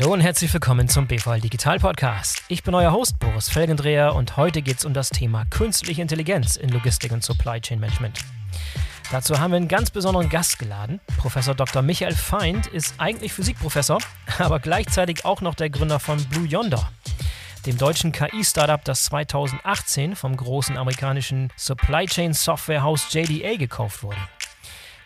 Hallo und herzlich willkommen zum BVL Digital Podcast. Ich bin euer Host Boris Felgendreher und heute geht es um das Thema künstliche Intelligenz in Logistik und Supply Chain Management. Dazu haben wir einen ganz besonderen Gast geladen. Professor Dr. Michael Feind ist eigentlich Physikprofessor, aber gleichzeitig auch noch der Gründer von Blue Yonder, dem deutschen KI-Startup, das 2018 vom großen amerikanischen Supply Chain Softwarehaus JDA gekauft wurde.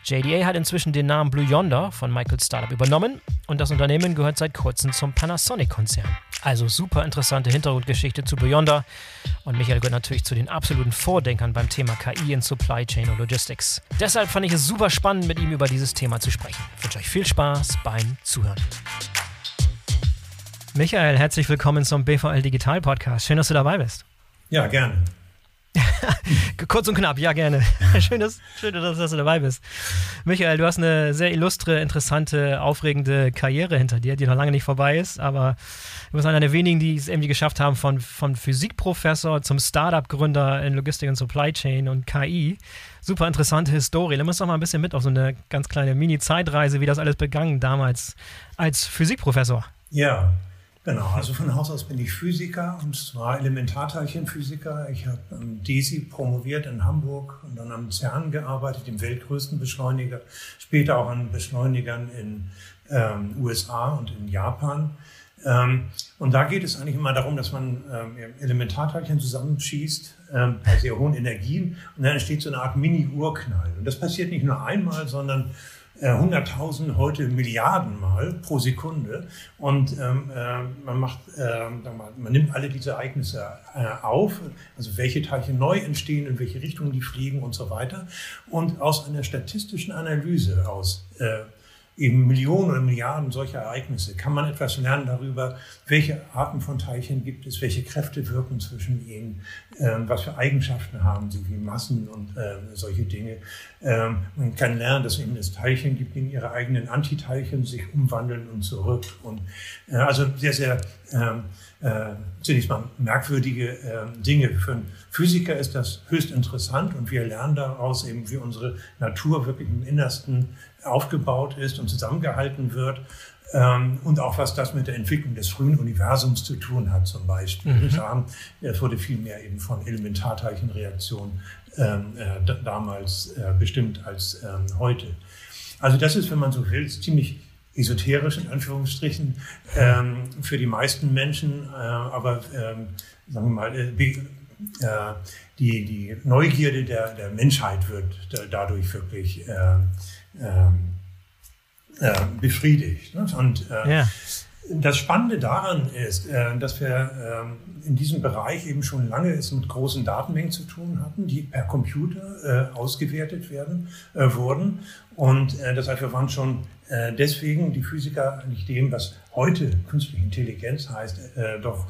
JDA hat inzwischen den Namen Blue Yonder von Michaels Startup übernommen und das Unternehmen gehört seit kurzem zum Panasonic-Konzern. Also super interessante Hintergrundgeschichte zu Blue Yonder und Michael gehört natürlich zu den absoluten Vordenkern beim Thema KI in Supply Chain und Logistics. Deshalb fand ich es super spannend, mit ihm über dieses Thema zu sprechen. Ich wünsche euch viel Spaß beim Zuhören. Michael, herzlich willkommen zum BVL Digital Podcast. Schön, dass du dabei bist. Ja, gerne. Kurz und knapp, ja, gerne. schön, dass, schön, dass, dass, du dabei bist. Michael, du hast eine sehr illustre, interessante, aufregende Karriere hinter dir, die noch lange nicht vorbei ist, aber du bist einer der wenigen, die es irgendwie geschafft haben, von, von Physikprofessor zum Startup-Gründer in Logistik und Supply Chain und KI. Super interessante Historie. Nimm uns doch mal ein bisschen mit auf so eine ganz kleine Mini-Zeitreise, wie das alles begangen damals als Physikprofessor. Ja, Genau, also von Haus aus bin ich Physiker und zwar Elementarteilchenphysiker. Ich habe am DESI promoviert in Hamburg und dann am CERN gearbeitet, dem weltgrößten Beschleuniger, später auch an Beschleunigern in ähm, USA und in Japan. Ähm, und da geht es eigentlich immer darum, dass man ähm, Elementarteilchen zusammenschießt ähm, bei sehr hohen Energien und dann entsteht so eine Art Mini-Urknall. Und das passiert nicht nur einmal, sondern 100.000, äh, heute Milliarden Mal pro Sekunde. Und ähm, äh, man macht, äh, man nimmt alle diese Ereignisse äh, auf, also welche Teilchen neu entstehen, in welche Richtung die fliegen und so weiter. Und aus einer statistischen Analyse aus äh, eben Millionen oder Milliarden solcher Ereignisse kann man etwas lernen darüber, welche Arten von Teilchen gibt es, welche Kräfte wirken zwischen ihnen, ähm, was für Eigenschaften haben sie, wie Massen und äh, solche Dinge. Ähm, man kann lernen, dass eben es Teilchen gibt, die in ihre eigenen Antiteilchen sich umwandeln und zurück. Und äh, also sehr, sehr ähm, äh, zunächst mal merkwürdige äh, Dinge. Für einen Physiker ist das höchst interessant und wir lernen daraus eben, wie unsere Natur wirklich im Innersten aufgebaut ist und zusammengehalten wird. Ähm, und auch was das mit der Entwicklung des frühen Universums zu tun hat, zum Beispiel. Mhm. Es wurde viel mehr eben von Elementarteilchenreaktionen ähm, äh, damals äh, bestimmt als ähm, heute. Also das ist, wenn man so will, ziemlich esoterisch in Anführungsstrichen ähm, für die meisten Menschen, äh, aber ähm, sagen wir mal, äh, äh, die, die Neugierde der, der Menschheit wird dadurch wirklich ähm, äh, befriedigt. Ne? Und äh, ja. das Spannende daran ist, äh, dass wir ähm, in diesem Bereich eben schon lange es mit großen Datenmengen zu tun hatten, die per Computer äh, ausgewertet werden äh, wurden. Und äh, das heißt, wir waren schon deswegen die Physiker eigentlich dem, was heute künstliche Intelligenz heißt, doch,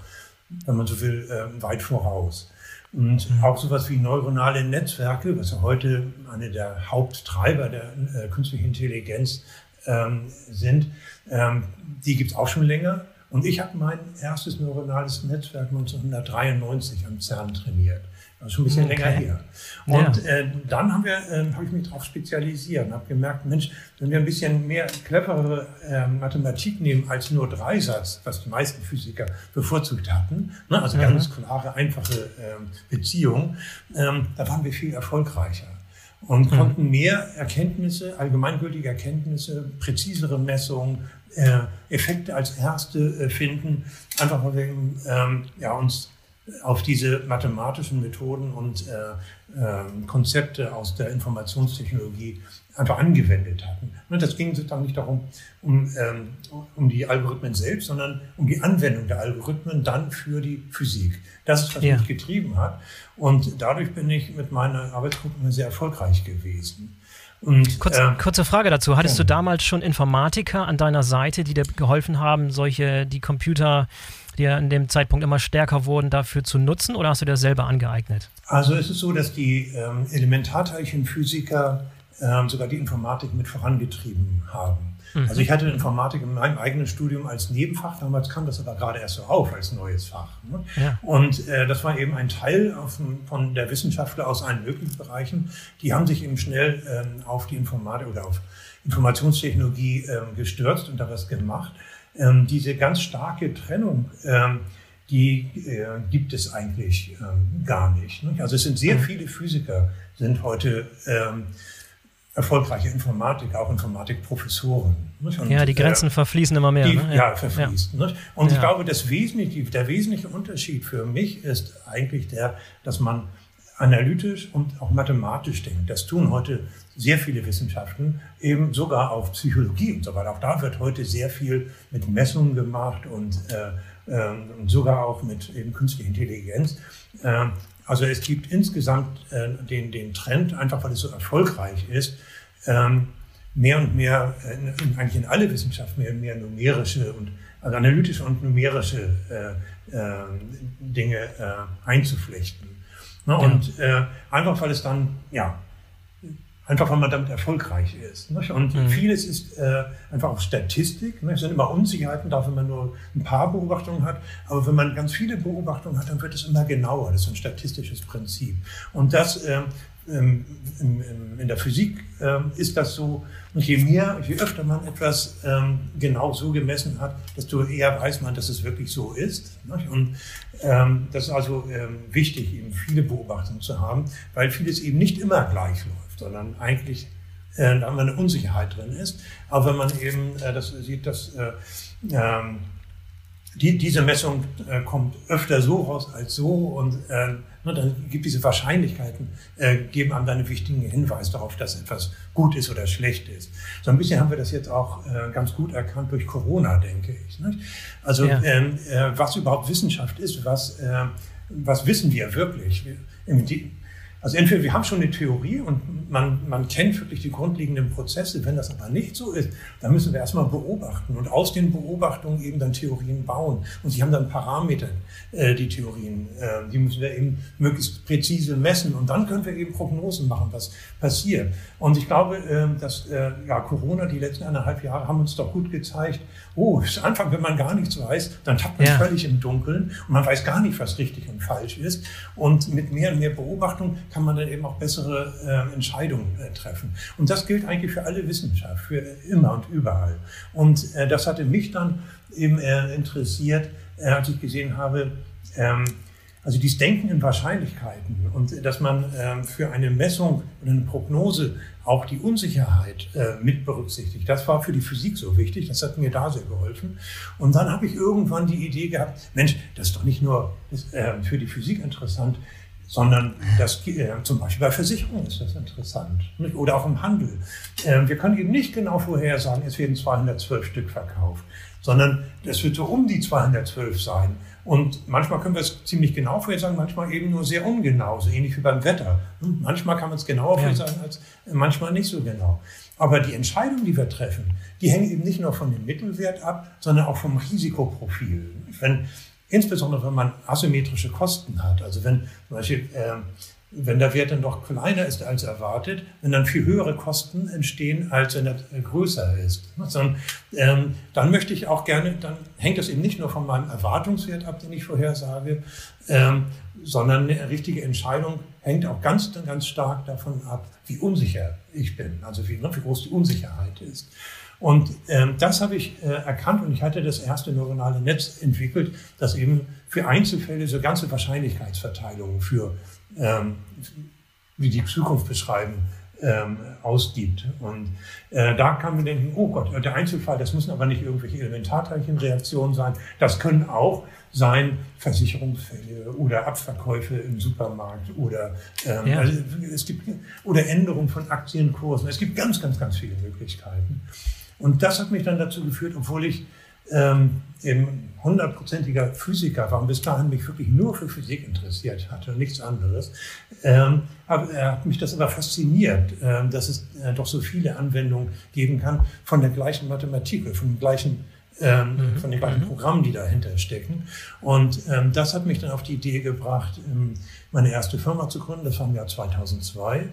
wenn man so will, weit voraus. Und mhm. auch sowas wie neuronale Netzwerke, was ja heute eine der Haupttreiber der äh, künstlichen Intelligenz ähm, sind, ähm, die gibt es auch schon länger. Und ich habe mein erstes neuronales Netzwerk 1993 am CERN trainiert. Das ist schon ein bisschen okay. länger her. Und ja. äh, dann haben wir, äh, habe ich mich darauf spezialisiert und habe gemerkt, Mensch, wenn wir ein bisschen mehr cleverere äh, Mathematik nehmen als nur Dreisatz, was die meisten Physiker bevorzugt hatten, ne, also mhm. ganz klare, einfache ähm, Beziehungen, ähm, da waren wir viel erfolgreicher und mhm. konnten mehr Erkenntnisse, allgemeingültige Erkenntnisse, präzisere Messungen, äh, Effekte als erste äh, finden, einfach weil wir ähm, ja, uns auf diese mathematischen Methoden und äh, äh, Konzepte aus der Informationstechnologie einfach angewendet hatten. Und das ging sozusagen nicht darum, um, ähm, um die Algorithmen selbst, sondern um die Anwendung der Algorithmen dann für die Physik. Das ist, was ja. mich getrieben hat. Und dadurch bin ich mit meiner Arbeitsgruppe sehr erfolgreich gewesen. Und, Kurz, äh, kurze Frage dazu. Hattest ja. du damals schon Informatiker an deiner Seite, die dir geholfen haben, solche, die Computer die ja an dem Zeitpunkt immer stärker wurden, dafür zu nutzen oder hast du dir selber angeeignet? Also es ist so, dass die ähm, Elementarteilchenphysiker ähm, sogar die Informatik mit vorangetrieben haben. Mhm. Also ich hatte Informatik in meinem eigenen Studium als Nebenfach, damals kam das aber gerade erst so auf als neues Fach. Ne? Ja. Und äh, das war eben ein Teil auf, von der Wissenschaftler aus allen möglichen Bereichen. Die haben sich eben schnell ähm, auf die Informatik oder auf Informationstechnologie ähm, gestürzt und da was gemacht. Ähm, diese ganz starke Trennung, ähm, die äh, gibt es eigentlich ähm, gar nicht. Ne? Also es sind sehr mhm. viele Physiker, sind heute ähm, erfolgreiche Informatiker, auch Informatikprofessoren. Und, ja, die Grenzen äh, verfließen immer mehr. Die, ne? ja. ja, verfließen. Ja. Und ich glaube, das wesentliche, der wesentliche Unterschied für mich ist eigentlich der, dass man analytisch und auch mathematisch denkt. Das tun heute sehr viele Wissenschaften, eben sogar auf Psychologie und so weiter. Auch da wird heute sehr viel mit Messungen gemacht und, äh, äh, sogar auch mit eben künstlicher Intelligenz. Äh, also es gibt insgesamt äh, den, den Trend, einfach weil es so erfolgreich ist, ähm, mehr und mehr, in, eigentlich in alle Wissenschaften, mehr und mehr numerische und also analytische und numerische äh, äh, Dinge äh, einzuflechten. Ne? Und äh, einfach weil es dann, ja, einfach weil man damit erfolgreich ist. Nicht? Und mhm. vieles ist äh, einfach auch Statistik. Nicht? Es sind immer Unsicherheiten da, wenn man nur ein paar Beobachtungen hat. Aber wenn man ganz viele Beobachtungen hat, dann wird es immer genauer. Das ist ein statistisches Prinzip. Und das äh, in, in, in der Physik äh, ist das so, und je mehr, je öfter man etwas ähm, genau so gemessen hat, desto eher weiß man, dass es wirklich so ist. Nicht? Und ähm, das ist also ähm, wichtig, eben viele Beobachtungen zu haben, weil vieles eben nicht immer gleich läuft, sondern eigentlich äh, da eine Unsicherheit drin ist. Aber wenn man eben äh, das sieht, dass äh, ähm, die, diese Messung äh, kommt öfter so raus als so und äh, dann gibt diese Wahrscheinlichkeiten, äh, geben einem dann einen wichtigen Hinweis darauf, dass etwas gut ist oder schlecht ist. So ein bisschen haben wir das jetzt auch äh, ganz gut erkannt durch Corona, denke ich. Nicht? Also ja. ähm, äh, was überhaupt Wissenschaft ist, was, äh, was wissen wir wirklich? Die, also entweder wir haben schon eine Theorie und man, man kennt wirklich die grundlegenden Prozesse. Wenn das aber nicht so ist, dann müssen wir erstmal beobachten und aus den Beobachtungen eben dann Theorien bauen. Und sie haben dann Parameter, äh, die Theorien. Äh, die müssen wir eben möglichst präzise messen und dann können wir eben Prognosen machen, was passiert. Und ich glaube, äh, dass äh, ja, Corona, die letzten eineinhalb Jahre haben uns doch gut gezeigt, oh, am Anfang, wenn man gar nichts weiß, dann tappt man ja. völlig im Dunkeln und man weiß gar nicht, was richtig und falsch ist. Und mit mehr und mehr Beobachtung kann man dann eben auch bessere äh, Entscheidungen äh, treffen. Und das gilt eigentlich für alle Wissenschaft, für immer und überall. Und äh, das hatte mich dann eben äh, interessiert, äh, als ich gesehen habe, ähm, also dieses Denken in Wahrscheinlichkeiten und dass man ähm, für eine Messung und eine Prognose auch die Unsicherheit äh, mit berücksichtigt. Das war für die Physik so wichtig, das hat mir da sehr geholfen. Und dann habe ich irgendwann die Idee gehabt, Mensch, das ist doch nicht nur äh, für die Physik interessant, sondern das, äh, zum Beispiel bei Versicherungen ist das interessant nicht? oder auch im Handel. Äh, wir können eben nicht genau vorhersagen, es werden 212 Stück verkauft, sondern es wird so um die 212 sein. Und manchmal können wir es ziemlich genau vorhersagen, manchmal eben nur sehr ungenau, so ähnlich wie beim Wetter. Hm, manchmal kann man es genauer vorhersagen, als manchmal nicht so genau. Aber die Entscheidungen, die wir treffen, die hängen eben nicht nur von dem Mittelwert ab, sondern auch vom Risikoprofil. Wenn, insbesondere wenn man asymmetrische Kosten hat, also wenn zum Beispiel äh, wenn der Wert dann doch kleiner ist als erwartet, wenn dann viel höhere Kosten entstehen, als wenn er größer ist. Sondern, ähm, dann möchte ich auch gerne, dann hängt das eben nicht nur von meinem Erwartungswert ab, den ich vorhersage, ähm, sondern eine richtige Entscheidung hängt auch ganz, ganz stark davon ab, wie unsicher ich bin, also wie, wie groß die Unsicherheit ist. Und ähm, das habe ich äh, erkannt und ich hatte das erste neuronale Netz entwickelt, das eben für Einzelfälle so ganze Wahrscheinlichkeitsverteilungen für ähm, wie die Zukunft beschreiben, ähm, ausgibt. Und äh, da kann man denken, oh Gott, der Einzelfall, das müssen aber nicht irgendwelche Elementarteilchenreaktionen sein. Das können auch sein Versicherungsfälle oder Abverkäufe im Supermarkt oder, ähm, ja. also es gibt, oder Änderungen von Aktienkursen. Es gibt ganz, ganz, ganz viele Möglichkeiten. Und das hat mich dann dazu geführt, obwohl ich ähm, eben hundertprozentiger Physiker war und bis dahin mich wirklich nur für Physik interessiert hatte und nichts anderes, ähm, hab, äh, hat mich das aber fasziniert, äh, dass es äh, doch so viele Anwendungen geben kann von der gleichen Mathematik, von den gleichen ähm, mhm. von den gleichen mhm. Programmen, die dahinter stecken. Und ähm, das hat mich dann auf die Idee gebracht, ähm, meine erste Firma zu gründen. Das war im Jahr 2002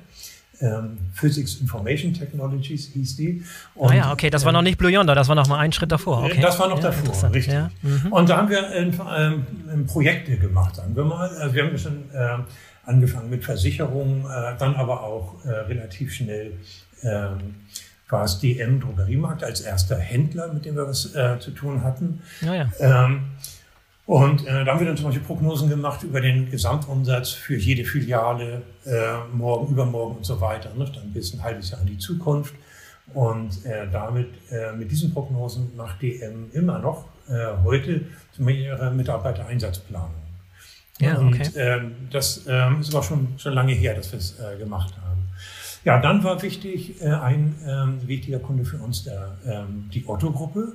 ähm, Physics Information Technologies hieß die. Und, ah ja, okay, das war noch nicht Blue Yonder, das war noch mal ein Schritt davor. Okay. Das war noch ja, davor, richtig. Ja. Mhm. Und da haben wir ähm, Projekte gemacht, sagen wir mal. Also wir haben schon äh, angefangen mit Versicherungen, äh, dann aber auch äh, relativ schnell ähm, war es DM Drogeriemarkt als erster Händler, mit dem wir was äh, zu tun hatten. Ja, ja. Ähm, und äh, da haben wir dann zum Beispiel Prognosen gemacht über den Gesamtumsatz für jede Filiale, äh, morgen, übermorgen und so weiter. Ne? Dann bis ein halbes Jahr in die Zukunft. Und äh, damit, äh, mit diesen Prognosen macht DM immer noch äh, heute ihre Mitarbeitereinsatzplanung. Ja, okay. Und ähm, das ähm, ist aber schon, schon lange her, dass wir es äh, gemacht haben. Ja, dann war wichtig, äh, ein ähm, wichtiger Kunde für uns der, ähm, die Otto-Gruppe.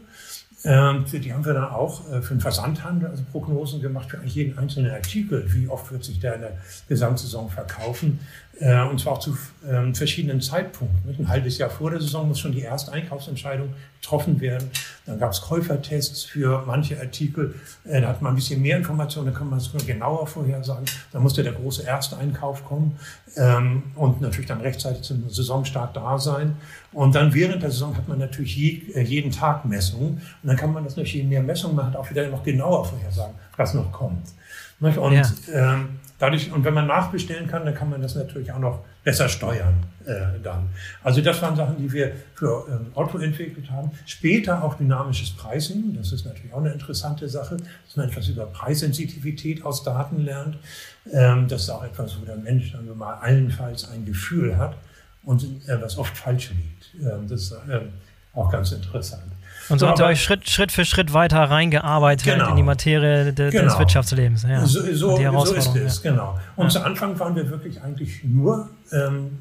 Ähm, die haben wir dann auch äh, für den Versandhandel also Prognosen gemacht für eigentlich jeden einzelnen Artikel. Wie oft wird sich der in der Gesamtsaison verkaufen? Äh, und zwar auch zu ähm, verschiedenen Zeitpunkten. Ein halbes Jahr vor der Saison muss schon die erste Einkaufsentscheidung getroffen werden. Dann gab es Käufertests für manche Artikel. Äh, da hat man ein bisschen mehr Informationen, da kann man es genauer vorhersagen. Da musste der große erste Einkauf kommen ähm, und natürlich dann rechtzeitig zum Saisonstart da sein. Und dann während der Saison hat man natürlich je, jeden Tag Messungen. Und dann kann man das natürlich, je mehr Messungen man hat, auch wieder noch genauer vorhersagen, was noch kommt. Und ja. ähm, dadurch, und wenn man nachbestellen kann, dann kann man das natürlich auch noch besser steuern äh, dann. Also das waren Sachen, die wir für ähm, Otto entwickelt haben. Später auch dynamisches Pricing. Das ist natürlich auch eine interessante Sache, dass man etwas über Preissensitivität aus Daten lernt. Ähm, das ist auch etwas, wo der Mensch dann mal allenfalls ein Gefühl hat und äh, was oft falsch liegt. Ähm, das ist äh, auch ganz interessant. Und so, habt ihr euch Schritt, Schritt für Schritt weiter reingearbeitet genau. in die Materie de, genau. des Wirtschaftslebens. Ja. So, so, so ist es, ja. genau. Und ja. zu Anfang waren wir wirklich eigentlich nur ähm,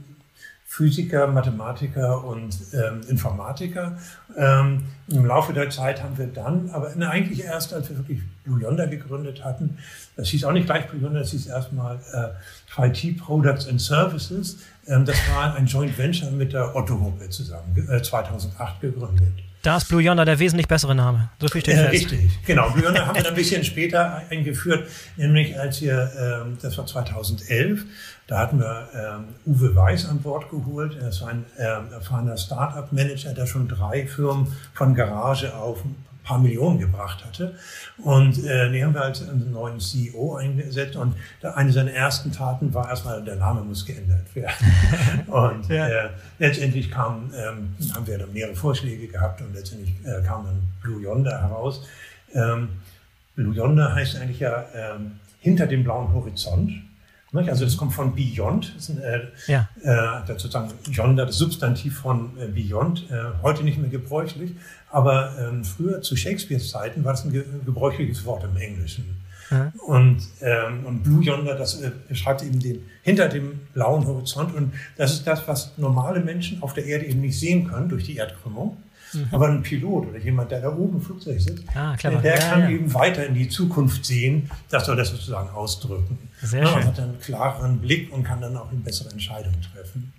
Physiker, Mathematiker und ähm, Informatiker. Ähm, Im Laufe der Zeit haben wir dann, aber ne, eigentlich erst, als wir wirklich Blue Yonder gegründet hatten, das hieß auch nicht gleich Blue Yonder, das hieß erstmal äh, IT Products and Services. Ähm, das war ein Joint Venture mit der Otto-Gruppe zusammen, äh, 2008 gegründet. Da ist Blue Yonder der wesentlich bessere Name. So viel steht äh, fest. Richtig, genau. Blue Yonder haben wir dann ein bisschen später eingeführt, nämlich als wir, ähm, das war 2011, da hatten wir ähm, Uwe Weiß an Bord geholt. Er ist ein ähm, erfahrener Start-up-Manager, der schon drei Firmen von Garage auf paar Millionen gebracht hatte. Und äh, die haben wir als neuen CEO eingesetzt und eine seiner ersten Taten war erstmal, der Name muss geändert werden. und ja. äh, letztendlich kam, ähm, haben wir dann mehrere Vorschläge gehabt und letztendlich äh, kam dann Blue Yonder heraus. Ähm, Blue Yonder heißt eigentlich ja ähm, hinter dem blauen Horizont. Also das kommt von Beyond, das ist ein, äh, ja. äh, sozusagen Yonder, das Substantiv von äh, Beyond, äh, heute nicht mehr gebräuchlich, aber ähm, früher zu Shakespeares Zeiten war das ein ge gebräuchliches Wort im Englischen. Ja. Und, ähm, und Blue Yonder, das äh, beschreibt eben den hinter dem blauen Horizont und das ist das, was normale Menschen auf der Erde eben nicht sehen können durch die Erdkrümmung. Mhm. Aber ein Pilot oder jemand, der da oben im Flugzeug sitzt, ah, der ja, kann ja. eben weiter in die Zukunft sehen. Das soll das sozusagen ausdrücken. Sehr ja, schön. Hat einen klareren Blick und kann dann auch eine bessere Entscheidung treffen.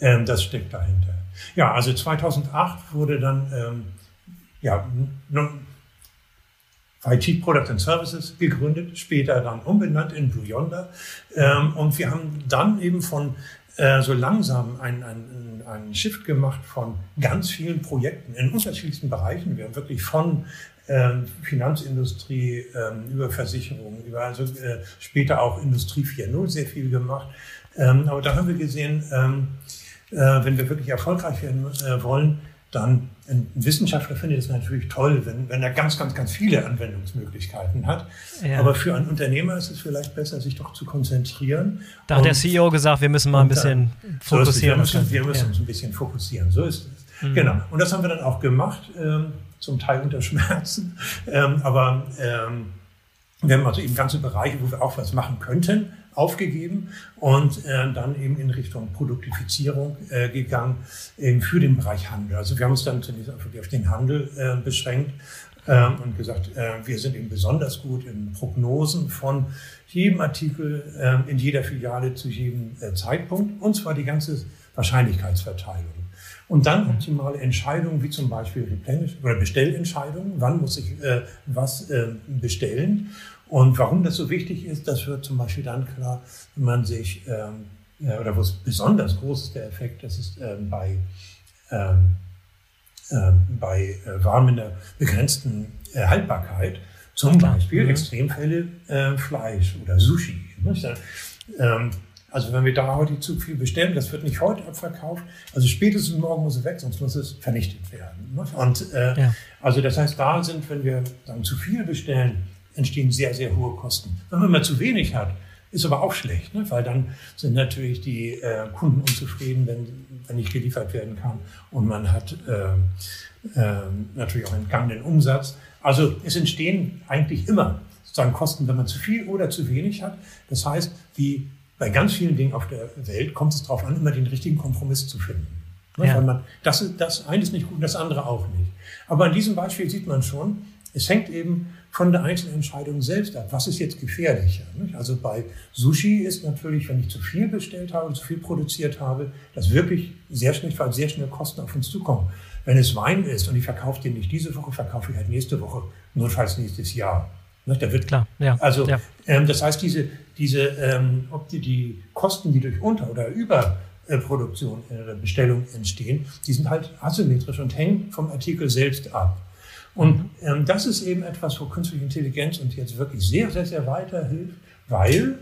Ähm, das steckt dahinter. Ja, also 2008 wurde dann ähm, ja, IT Product and Services gegründet, später dann umbenannt in Blue Yonder. Ähm, und wir haben dann eben von äh, so langsam einen, einen, einen Shift gemacht von ganz vielen Projekten in unterschiedlichsten Bereichen. Wir haben wirklich von ähm, Finanzindustrie ähm, über Versicherungen, über also äh, später auch Industrie 4.0 sehr viel gemacht. Ähm, aber da haben wir gesehen, ähm, äh, wenn wir wirklich erfolgreich werden äh, wollen, dann ein Wissenschaftler findet es natürlich toll, wenn, wenn er ganz, ganz, ganz viele Anwendungsmöglichkeiten hat. Ja. Aber für einen Unternehmer ist es vielleicht besser, sich doch zu konzentrieren. Da hat der CEO gesagt, wir müssen mal ein bisschen dann, fokussieren. So wir müssen, wir müssen ja. uns ein bisschen fokussieren. So ist es. Mhm. Genau. Und das haben wir dann auch gemacht, ähm, zum Teil unter Schmerzen. Ähm, aber ähm, wir haben also eben ganze Bereiche, wo wir auch was machen könnten, aufgegeben und äh, dann eben in Richtung Produktifizierung äh, gegangen, eben für den Bereich Handel. Also wir haben uns dann zunächst auf den Handel äh, beschränkt ähm, und gesagt, äh, wir sind eben besonders gut in Prognosen von jedem Artikel äh, in jeder Filiale zu jedem äh, Zeitpunkt und zwar die ganze Wahrscheinlichkeitsverteilung. Und dann optimale Entscheidungen, wie zum Beispiel Replenish oder Bestellentscheidungen. Wann muss ich äh, was äh, bestellen? Und warum das so wichtig ist, das wird zum Beispiel dann klar, wenn man sich, ähm, oder wo es besonders groß ist, der Effekt, das ist ähm, bei, ähm, ähm bei äh, Waren mit einer begrenzten äh, Haltbarkeit, zum Beispiel mhm. Extremfälle äh, Fleisch oder Sushi. Ähm, also wenn wir da heute zu viel bestellen, das wird nicht heute abverkauft, also spätestens morgen muss es weg, sonst muss es vernichtet werden. Und äh, ja. also das heißt, da sind, wenn wir dann zu viel bestellen, entstehen sehr, sehr hohe Kosten. Wenn man mal zu wenig hat, ist aber auch schlecht, ne? weil dann sind natürlich die äh, Kunden unzufrieden, wenn, wenn nicht geliefert werden kann und man hat äh, äh, natürlich auch entgangenen Umsatz. Also es entstehen eigentlich immer sozusagen Kosten, wenn man zu viel oder zu wenig hat. Das heißt, wie bei ganz vielen Dingen auf der Welt kommt es darauf an, immer den richtigen Kompromiss zu finden. Ne? Ja. Weil man, das, das eine ist nicht gut, das andere auch nicht. Aber an diesem Beispiel sieht man schon, es hängt eben von der einzelnen Entscheidung selbst ab. Was ist jetzt gefährlicher? Also bei Sushi ist natürlich, wenn ich zu viel bestellt habe, zu viel produziert habe, das wirklich sehr schnell, weil sehr schnell Kosten auf uns zukommen. Wenn es Wein ist und ich verkaufe den nicht diese Woche, verkaufe ich halt nächste Woche, notfalls nächstes Jahr. Da wird klar, ja. Also ja. Ähm, das heißt, diese, diese, ähm, ob die, die Kosten, die durch Unter- oder Überproduktion äh, Bestellung entstehen, die sind halt asymmetrisch und hängen vom Artikel selbst ab. Und ähm, das ist eben etwas, wo künstliche Intelligenz uns jetzt wirklich sehr, sehr, sehr weiterhilft, weil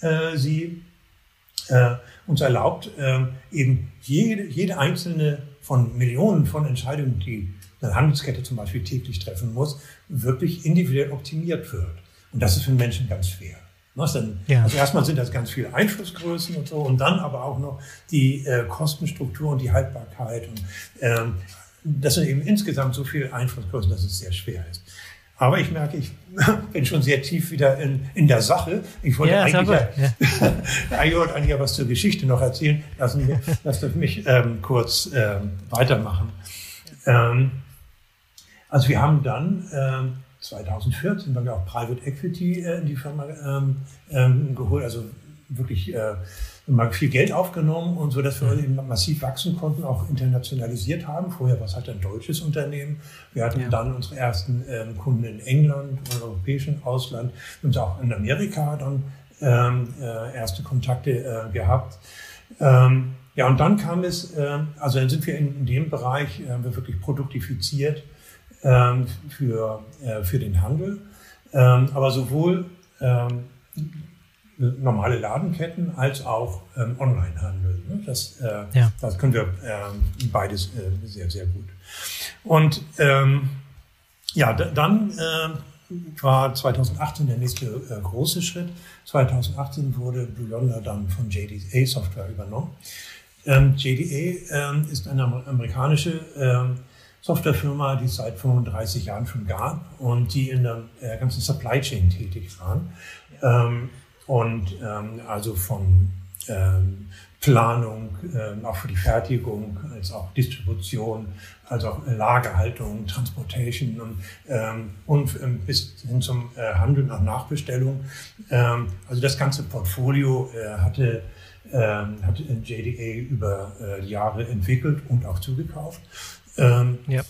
äh, sie äh, uns erlaubt, äh, eben jede, jede einzelne von Millionen von Entscheidungen, die eine Handelskette zum Beispiel täglich treffen muss, wirklich individuell optimiert wird. Und das ist für den Menschen ganz schwer. Dann, ja. Also erstmal sind das ganz viele Einflussgrößen und so und dann aber auch noch die äh, Kostenstruktur und die Haltbarkeit und ähm, das sind eben insgesamt so viele Einflussgrößen, dass es sehr schwer ist. Aber ich merke, ich bin schon sehr tief wieder in, in der Sache. Ich wollte ja, eigentlich, ja. eigentlich wollte eigentlich ja was zur Geschichte noch erzählen. Lassen wir, lasst mich ähm, kurz ähm, weitermachen. Ähm, also wir haben dann ähm, 2014 haben wir auch Private Equity äh, in die Firma ähm, ähm, geholt, also wirklich äh, viel Geld aufgenommen und so, dass wir eben massiv wachsen konnten, auch internationalisiert haben. Vorher war es halt ein deutsches Unternehmen. Wir hatten ja. dann unsere ersten ähm, Kunden in England, im europäischen Ausland und auch in Amerika dann ähm, äh, erste Kontakte äh, gehabt. Ähm, ja, und dann kam es, äh, also dann sind wir in, in dem Bereich äh, wir wirklich produktifiziert ähm, für, äh, für den Handel. Ähm, aber sowohl ähm, normale Ladenketten als auch ähm, Onlinehandel. Ne? Das, äh, ja. das können wir äh, beides äh, sehr, sehr gut. Und ähm, ja, dann äh, war 2018 der nächste äh, große Schritt. 2018 wurde Blue Yonder dann von JDA Software übernommen. Ähm, JDA ähm, ist eine amerikanische ähm, Softwarefirma, die es seit 35 Jahren schon gab und die in der äh, ganzen Supply Chain tätig waren. Ähm, und ähm, also von ähm, Planung, ähm, auch für die Fertigung, als auch Distribution, als auch Lagerhaltung, Transportation und, ähm, und ähm, bis hin zum äh, Handel nach Nachbestellung. Ähm, also das ganze Portfolio äh, hatte, ähm, hat JDA über äh, Jahre entwickelt und auch zugekauft. Ähm, ja.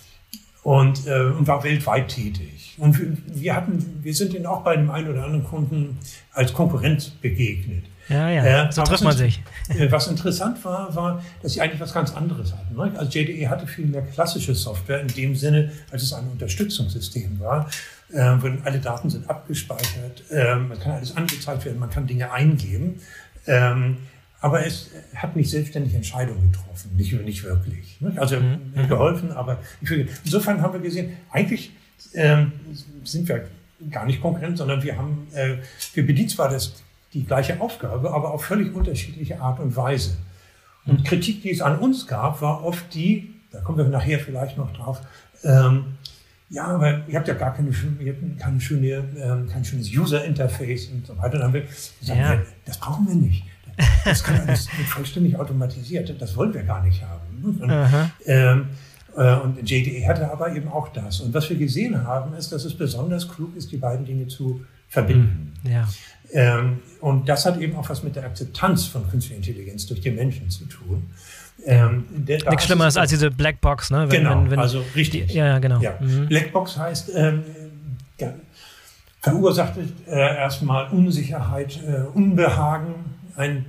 Und, äh, und war weltweit tätig. Und wir hatten, wir sind ihnen auch bei dem einen oder anderen Kunden als Konkurrent begegnet. Ja, ja, so trifft man sich. Äh, was interessant war, war, dass sie eigentlich was ganz anderes hatten. Ne? Also JDE hatte viel mehr klassische Software in dem Sinne, als es ein Unterstützungssystem war. Äh, alle Daten sind abgespeichert, äh, man kann alles angezeigt werden, man kann Dinge eingeben. Ähm, aber es hat mich selbstständig Entscheidungen getroffen, nicht, nicht wirklich. Ne? Also mhm. mhm. geholfen, aber insofern haben wir gesehen, eigentlich ähm, sind wir gar nicht Konkurrent, sondern wir haben, äh, wir bedienen zwar das, die gleiche Aufgabe, aber auf völlig unterschiedliche Art und Weise. Und mhm. Kritik, die es an uns gab, war oft die, da kommen wir nachher vielleicht noch drauf, ähm, ja, aber ihr habt ja gar keine, keine schöne, ähm, kein schönes User-Interface und so weiter. Dann haben wir gesagt, ja. das brauchen wir nicht. Das kann alles vollständig automatisiert. Das wollen wir gar nicht haben. Und, ähm, äh, und JDE hatte aber eben auch das. Und was wir gesehen haben, ist, dass es besonders klug ist, die beiden Dinge zu verbinden. Mhm. Ja. Ähm, und das hat eben auch was mit der Akzeptanz von künstlicher Intelligenz durch die Menschen zu tun. Ähm, Nichts schlimmer ist als diese Blackbox, ne? Wenn, genau, wenn, wenn also richtig. Die, ja, genau. Ja. Mhm. Blackbox heißt, ähm, ja, verursacht äh, erstmal Unsicherheit, äh, Unbehagen, ein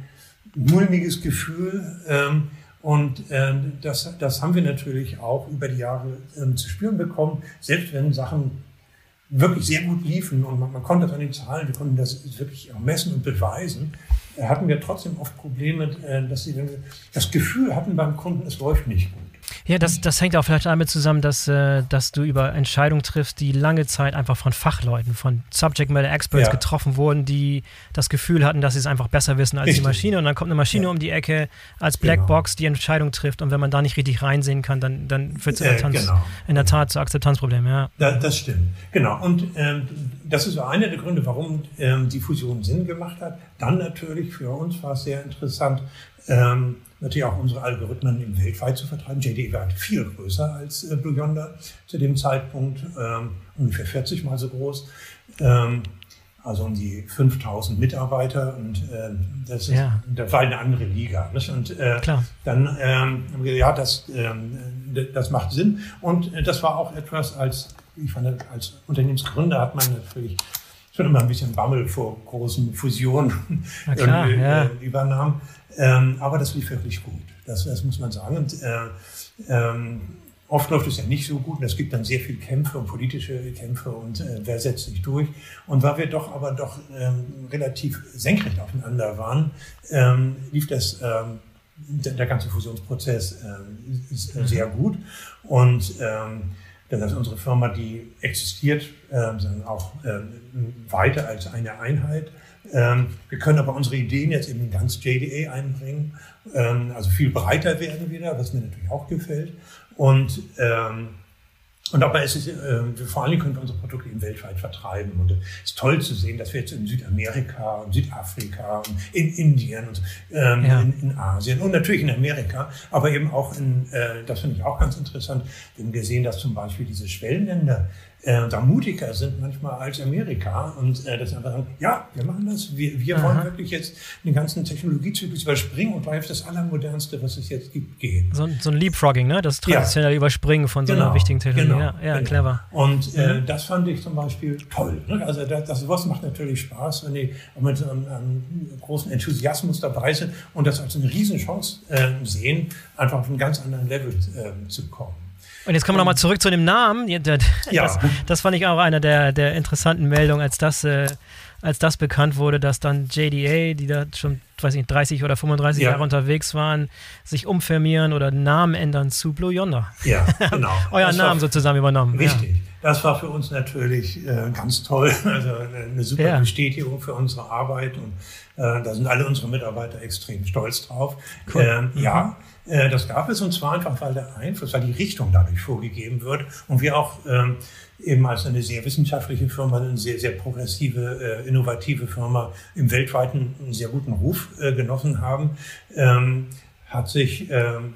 mulmiges Gefühl. Ähm, und ähm, das, das haben wir natürlich auch über die Jahre ähm, zu spüren bekommen, selbst wenn Sachen wirklich sehr gut liefen und man, man konnte das an den Zahlen, wir konnten das wirklich auch messen und beweisen. hatten wir trotzdem oft Probleme, dass sie das Gefühl hatten beim Kunden, es läuft nicht gut. Ja, das, das hängt auch vielleicht damit zusammen, dass, äh, dass du über Entscheidungen triffst, die lange Zeit einfach von Fachleuten, von Subject Matter Experts ja. getroffen wurden, die das Gefühl hatten, dass sie es einfach besser wissen als richtig. die Maschine. Und dann kommt eine Maschine ja. um die Ecke als genau. Blackbox, genau. die Entscheidung trifft. Und wenn man da nicht richtig reinsehen kann, dann, dann führt es in, äh, genau. in, der Tat zu Akzeptanzproblemen. Ja. Da, das stimmt. Genau. Und ähm, das ist einer der Gründe, warum ähm, die Fusion Sinn gemacht hat. Dann natürlich für uns war es sehr interessant, ähm, natürlich auch unsere Algorithmen im weltweit zu vertreiben. JDE war viel größer als äh, Blue Yonder zu dem Zeitpunkt, ähm, ungefähr 40 mal so groß. Ähm, also um die 5000 Mitarbeiter und äh, das, ist, ja. das war eine andere Liga. Nicht? Und äh, Klar. dann, ähm, ja, das, ähm, das macht Sinn. Und äh, das war auch etwas, als, ich fand, als Unternehmensgründer hat man natürlich schon immer ein bisschen Bammel vor großen Fusionen klar, ja. äh, übernahm. Ähm, aber das lief wirklich gut. Das, das muss man sagen. Und, äh, ähm, oft läuft es ja nicht so gut und es gibt dann sehr viele Kämpfe und politische Kämpfe und äh, wer setzt sich durch. Und weil wir doch aber doch ähm, relativ senkrecht aufeinander waren, ähm, lief das ähm, der, der, ganze Fusionsprozess äh, sehr gut. Und ähm, das heißt, unsere Firma, die existiert ähm, auch ähm, weiter als eine Einheit. Ähm, wir können aber unsere Ideen jetzt eben ganz JDA einbringen, ähm, also viel breiter werden wieder, was mir natürlich auch gefällt. Und ähm, und dabei ist es, äh, vor Dingen können wir unsere Produkte eben weltweit vertreiben. Und es ist toll zu sehen, dass wir jetzt in Südamerika und Südafrika und in Indien und ja. in, in, Asien und natürlich in Amerika, aber eben auch in, äh, das finde ich auch ganz interessant, wir haben gesehen, dass zum Beispiel diese Schwellenländer äh, da mutiger sind manchmal als Amerika und äh, das einfach sagen, ja, wir machen das, wir, wir wollen wirklich jetzt den ganzen Technologiezyklus überspringen und auf das Allermodernste, was es jetzt gibt, gehen. So, so ein Leapfrogging, ne? das traditionelle ja. Überspringen von so genau. einer wichtigen Technologie. Genau. Ja, ja genau. clever. Und äh, mhm. das fand ich zum Beispiel toll. Ne? Also das, das sowas macht natürlich Spaß, wenn die mit einem, einem großen Enthusiasmus dabei sind und das als eine Riesenchance äh, sehen, einfach auf einen ganz anderen Level äh, zu kommen. Und jetzt kommen wir nochmal zurück zu dem Namen. Das, ja. das, fand ich auch eine der, der interessanten Meldungen, als das, äh, als das bekannt wurde, dass dann JDA, die da schon weiß nicht, 30 oder 35 ja. Jahre unterwegs waren, sich umfirmieren oder Namen ändern zu Blue Yonder. Ja, genau. Euer Namen sozusagen übernommen. Richtig. Ja. Das war für uns natürlich äh, ganz toll. Also eine super ja. Bestätigung für unsere Arbeit und äh, da sind alle unsere Mitarbeiter extrem stolz drauf. Cool. Ähm, mhm. Ja, äh, das gab es und zwar einfach, weil der Einfluss, weil die Richtung dadurch vorgegeben wird und wir auch ähm, eben als eine sehr wissenschaftliche Firma, eine sehr, sehr progressive, äh, innovative Firma im weltweiten einen sehr guten Ruf äh, genossen haben, ähm, hat sich ähm,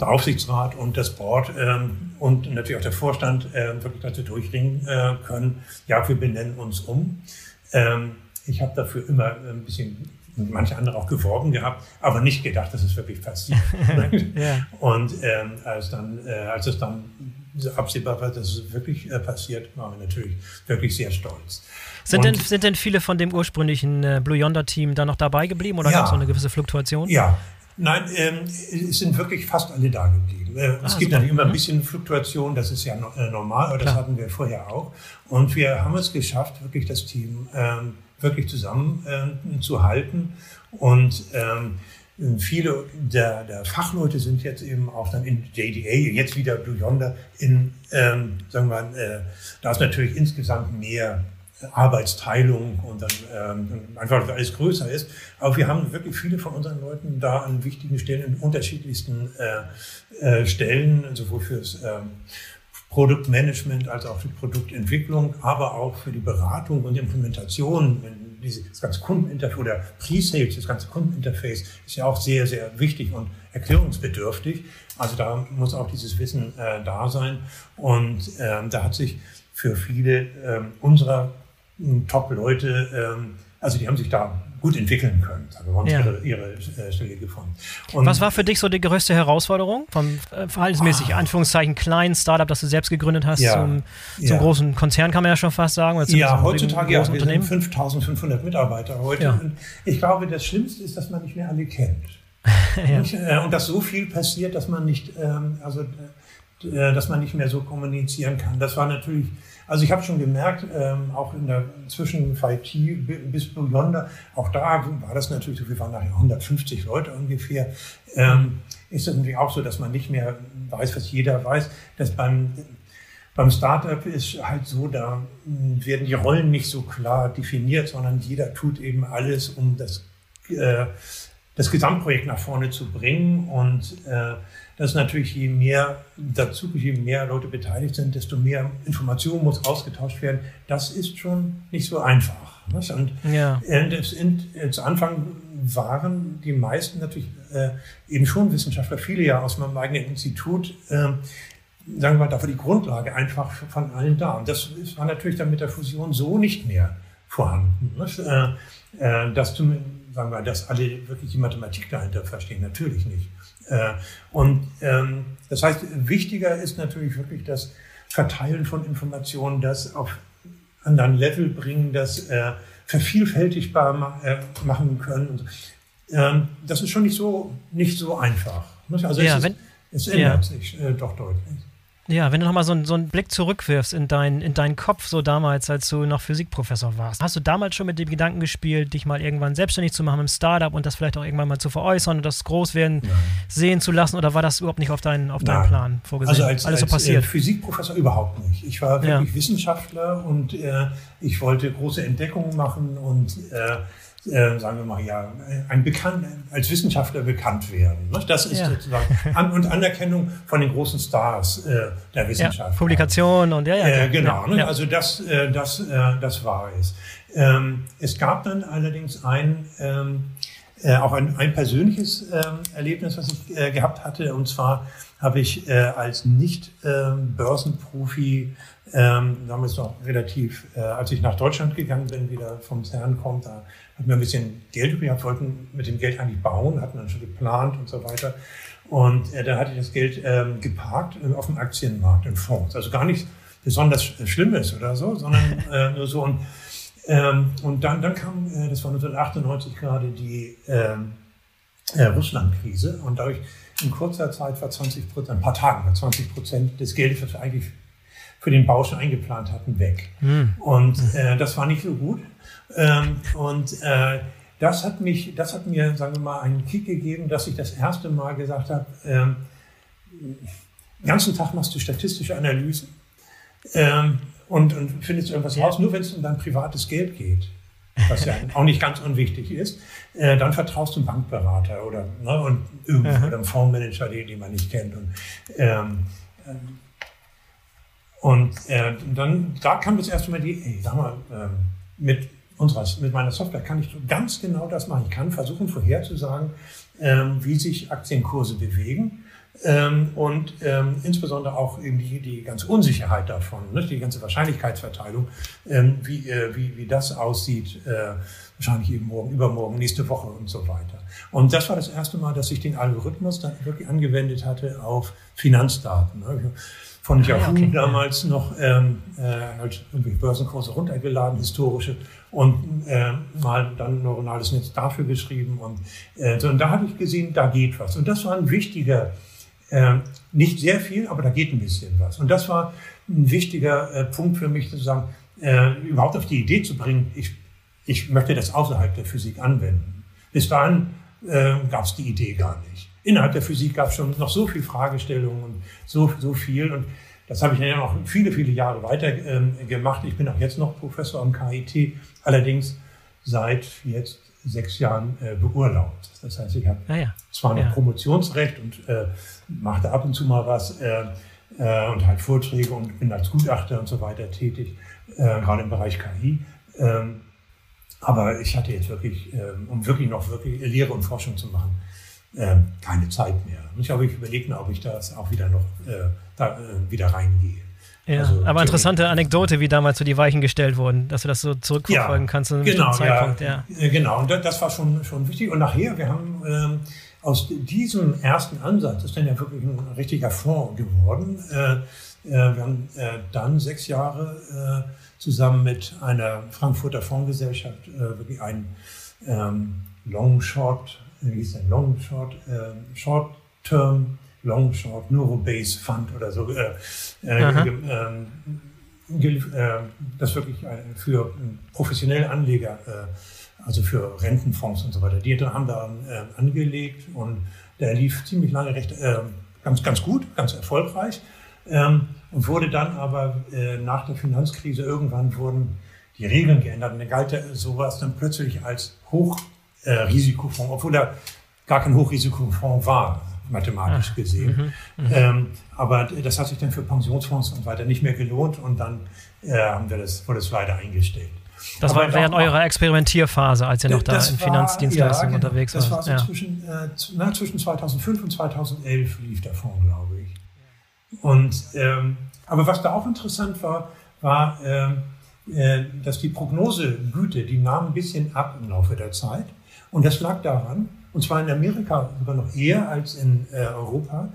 der Aufsichtsrat und das Board und natürlich auch der Vorstand äh, wirklich dazu durchringen äh, können, ja, wir benennen uns um. Ich habe dafür immer ein bisschen und manche andere auch geworben gehabt, aber nicht gedacht, dass es wirklich passiert. ja. Und ähm, als, dann, äh, als es dann absehbar war, dass es wirklich äh, passiert, waren wir natürlich wirklich sehr stolz. Sind denn, sind denn viele von dem ursprünglichen äh, Blue Yonder-Team da noch dabei geblieben oder ja, gab es noch eine gewisse Fluktuation? Ja, Nein, ähm, es sind wirklich fast alle da geblieben. Äh, es ah, gibt natürlich immer ein mhm. bisschen Fluktuation, das ist ja no, äh, normal, aber das Klar. hatten wir vorher auch. Und wir haben es geschafft, wirklich das Team ähm, wirklich zusammenzuhalten. Äh, und ähm, viele der, der Fachleute sind jetzt eben auch dann in JDA, jetzt wieder Blue Yonder, in, ähm, sagen wir, äh, da ist natürlich insgesamt mehr Arbeitsteilung und dann ähm, einfach alles größer ist. Aber wir haben wirklich viele von unseren Leuten da an wichtigen Stellen, in unterschiedlichsten äh, äh, Stellen, sowohl fürs ähm, Produktmanagement als auch für Produktentwicklung, aber auch für die Beratung und Implementation. Das ganze Kundeninterface oder Pre-Sales, das ganze Kundeninterface ist ja auch sehr, sehr wichtig und erklärungsbedürftig. Also da muss auch dieses Wissen äh, da sein. Und ähm, da hat sich für viele ähm, unserer hm, Top-Leute, ähm, also die haben sich da gut entwickeln können. Also haben ja. ihre, ihre äh, Stelle gefunden. Und Was war für dich so die größte Herausforderung? Vom äh, verhaltensmäßig, ah. Anführungszeichen, kleinen Startup, das du selbst gegründet hast, ja. zum, zum ja. großen Konzern, kann man ja schon fast sagen. Ja, heutzutage ja, wir sind 5500 Mitarbeiter heute. Und ich glaube, das Schlimmste ist, dass man nicht mehr alle kennt. ja. Äh, und dass so viel passiert, dass man nicht, ähm, also äh, dass man nicht mehr so kommunizieren kann. Das war natürlich, also ich habe schon gemerkt, ähm, auch in der zwischen FIT bis Yonder, auch da war das natürlich so, wir waren nachher 150 Leute ungefähr. Ähm, ist es natürlich auch so, dass man nicht mehr weiß, was jeder weiß, dass beim beim Startup ist halt so, da werden die Rollen nicht so klar definiert, sondern jeder tut eben alles, um das, äh, das Gesamtprojekt nach vorne zu bringen. Und äh, das ist natürlich, je mehr dazu, je mehr Leute beteiligt sind, desto mehr Information muss ausgetauscht werden. Das ist schon nicht so einfach. Nicht? Und ja. in, zu Anfang waren die meisten natürlich äh, eben schon Wissenschaftler, viele ja aus meinem eigenen Institut. Äh, sagen wir mal, da war die Grundlage einfach von allen da. Und das war natürlich dann mit der Fusion so nicht mehr vorhanden. Nicht? Äh, äh, dass, sagen wir, dass alle wirklich die Mathematik dahinter verstehen, natürlich nicht. Äh, und ähm, das heißt, wichtiger ist natürlich wirklich das Verteilen von Informationen, das auf anderen Level bringen, das äh, vervielfältigbar äh, machen können. Ähm, das ist schon nicht so, nicht so einfach. Also ja, es, ist, wenn, es ändert ja. sich äh, doch deutlich. Ja, wenn du nochmal so, so einen Blick zurückwirfst in, dein, in deinen Kopf, so damals, als du noch Physikprofessor warst, hast du damals schon mit dem Gedanken gespielt, dich mal irgendwann selbstständig zu machen im Startup und das vielleicht auch irgendwann mal zu veräußern und das groß werden Nein. sehen zu lassen oder war das überhaupt nicht auf, dein, auf deinen Plan vorgesehen? Also als, Alles so als, äh, passiert? Äh, Physikprofessor überhaupt nicht. Ich war wirklich ja. Wissenschaftler und äh, ich wollte große Entdeckungen machen und äh, äh, sagen wir mal, ja, ein bekannt, als Wissenschaftler bekannt werden. Ne? Das ist ja. sozusagen An und Anerkennung von den großen Stars äh, der Wissenschaft. Ja, Publikationen und ja, ja. Äh, genau, ne? also das, äh, das, äh, das war es. Ähm, es gab dann allerdings ein, ähm, äh, auch ein, ein persönliches ähm, Erlebnis, was ich gehabt hatte. Und zwar habe ich als Nicht-Börsenprofi ähm, ähm, damals noch relativ, äh, als ich nach Deutschland gegangen bin, wieder vom CERN kommt, da hatten wir ein bisschen Geld übrig, wollten mit dem Geld eigentlich bauen, hatten dann schon geplant und so weiter. Und äh, dann hatte ich das Geld ähm, geparkt äh, auf dem Aktienmarkt in Fonds. Also gar nichts besonders Schlimmes oder so, sondern äh, nur so. Und, ähm, und dann, dann kam, äh, das war 1998 gerade die ähm, äh, Russland-Krise und dadurch in kurzer Zeit war 20 Prozent, ein paar Tagen war 20 Prozent des Geldes, was wir eigentlich für den Bau schon eingeplant hatten, weg. Mhm. Und äh, das war nicht so gut. Ähm, und äh, das hat mich, das hat mir, sagen wir mal, einen Kick gegeben, dass ich das erste Mal gesagt habe, ähm, den ganzen Tag machst du statistische Analysen ähm, und, und findest irgendwas raus, nur wenn es um dein privates Geld geht, was ja auch nicht ganz unwichtig ist, äh, dann vertraust du einem Bankberater oder, ne, und irgendwie, oder einem Fondsmanager, den, den man nicht kennt. Und, ähm, und äh, dann, da kam das erste Mal die, ey, sag mal, ähm, mit unserer, mit meiner Software kann ich ganz genau das machen. Ich kann versuchen vorherzusagen, ähm, wie sich Aktienkurse bewegen. Ähm, und ähm, insbesondere auch eben die, die ganze Unsicherheit davon, ne, die ganze Wahrscheinlichkeitsverteilung, ähm, wie, äh, wie, wie das aussieht, äh, wahrscheinlich eben morgen, übermorgen, nächste Woche und so weiter. Und das war das erste Mal, dass ich den Algorithmus dann wirklich angewendet hatte auf Finanzdaten. Ne von ah, Yahoo okay. damals noch ähm, äh, halt irgendwelche Börsenkurse runtergeladen, historische, und äh, mal dann neuronales Netz dafür geschrieben. Und, äh, so, und da habe ich gesehen, da geht was. Und das war ein wichtiger, äh, nicht sehr viel, aber da geht ein bisschen was. Und das war ein wichtiger äh, Punkt für mich, zu sagen, äh, überhaupt auf die Idee zu bringen, ich, ich möchte das außerhalb der Physik anwenden. Bis dahin äh, gab es die Idee gar nicht innerhalb der Physik gab es schon noch so viel Fragestellungen und so, so viel. Und das habe ich dann ja noch viele, viele Jahre weiter ähm, gemacht. Ich bin auch jetzt noch Professor am KIT, allerdings seit jetzt sechs Jahren äh, beurlaubt. Das heißt, ich habe ah ja. zwar noch ja. Promotionsrecht und äh, mache da ab und zu mal was äh, äh, und halt Vorträge und bin als Gutachter und so weiter tätig, äh, gerade im Bereich KI. Ähm, aber ich hatte jetzt wirklich, ähm, um wirklich noch wirklich Lehre und Forschung zu machen, äh, keine Zeit mehr. Ich habe ich überlegt, ob ich das auch wieder noch äh, da, äh, wieder reingehe. Ja, also, aber interessante Anekdote, wie damals so die Weichen gestellt wurden, dass du das so zurückverfolgen ja, kannst zu einem genau, Zeitpunkt. Ja, ja. Genau, und das war schon, schon wichtig. Und nachher, wir haben ähm, aus diesem ersten Ansatz, ist dann ja wirklich ein richtiger Fonds geworden. Äh, äh, wir haben äh, dann sechs Jahre äh, zusammen mit einer Frankfurter Fondsgesellschaft äh, wirklich einen ähm, Long Short wie hieß der, Long Short, äh, Short Term Long Short Neurobase Fund oder so, äh, äh, ähm, äh, das wirklich für professionelle Anleger, äh, also für Rentenfonds und so weiter, die haben da äh, angelegt und der lief ziemlich lange recht ganz, ganz gut, ganz erfolgreich ähm, und wurde dann aber nach der Finanzkrise irgendwann wurden die Regeln geändert und dann galt sowas dann plötzlich als Hochrisikofonds, obwohl er gar kein Hochrisikofonds war mathematisch ah, gesehen. Mhm, mhm, ähm, aber das hat sich dann für Pensionsfonds und weiter nicht mehr gelohnt und dann äh, haben wir das, wurde es leider eingestellt. Das aber war während eurer Experimentierphase, als ihr noch da in Finanzdienstleistungen ja, unterwegs das war. Das war so ja. zwischen, äh, na, zwischen 2005 und 2011 lief der Fonds, glaube ich. Und, ähm, aber was da auch interessant war, war, ähm, äh, dass die Prognosegüte, die nahm ein bisschen ab im Laufe der Zeit. Und das lag daran, und zwar in Amerika sogar noch eher als in äh, Europa.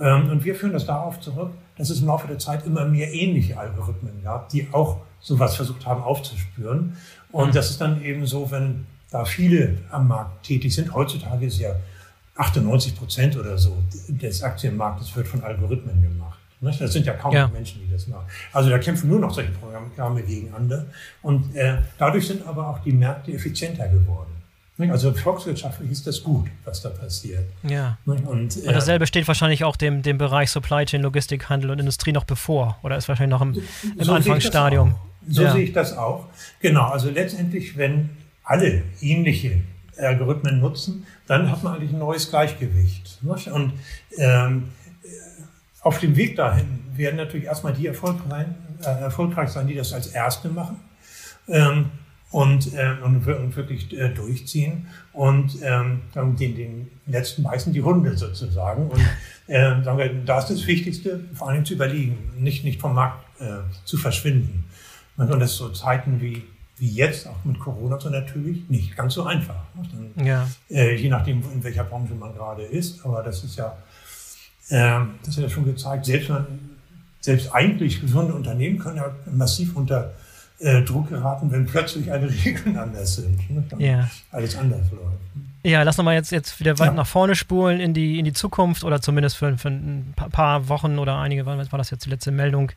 Ähm, und wir führen das darauf zurück, dass es im Laufe der Zeit immer mehr ähnliche Algorithmen gab, die auch sowas versucht haben aufzuspüren. Und das ist dann eben so, wenn da viele am Markt tätig sind. Heutzutage ist ja 98 Prozent oder so des Aktienmarktes wird von Algorithmen gemacht. Das sind ja kaum ja. Menschen, die das machen. Also da kämpfen nur noch solche Programme gegeneinander. Und äh, dadurch sind aber auch die Märkte effizienter geworden. Also volkswirtschaftlich ist das gut, was da passiert. Ja. Und, und äh, dasselbe steht wahrscheinlich auch dem, dem Bereich Supply Chain, Logistik, Handel und Industrie noch bevor. Oder ist wahrscheinlich noch im, im so Anfangsstadium. So ja. sehe ich das auch. Genau, also letztendlich, wenn alle ähnliche Algorithmen nutzen, dann hat man eigentlich ein neues Gleichgewicht. Und ähm, auf dem Weg dahin werden natürlich erstmal die erfolgreich, äh, erfolgreich sein, die das als Erste machen. Ähm, und, äh, und, wirklich äh, durchziehen und ähm, dann den, den letzten beißen die Hunde sozusagen. Und äh, sagen wir, da ist das Wichtigste, vor allem zu überlegen, nicht, nicht vom Markt äh, zu verschwinden. Und das so Zeiten wie, wie jetzt, auch mit Corona, so natürlich nicht ganz so einfach. Dann, ja. äh, je nachdem, in welcher Branche man gerade ist. Aber das ist ja, äh, das hat ja schon gezeigt, selbst, man, selbst eigentlich gesunde Unternehmen können ja massiv unter äh, Druck geraten, wenn plötzlich alle Regeln anders sind. Ne? Ja. Alles anders läuft. Ja, lass nochmal jetzt, jetzt wieder weit ja. nach vorne spulen in die, in die Zukunft oder zumindest für, für ein paar Wochen oder einige, wann war das jetzt die letzte Meldung,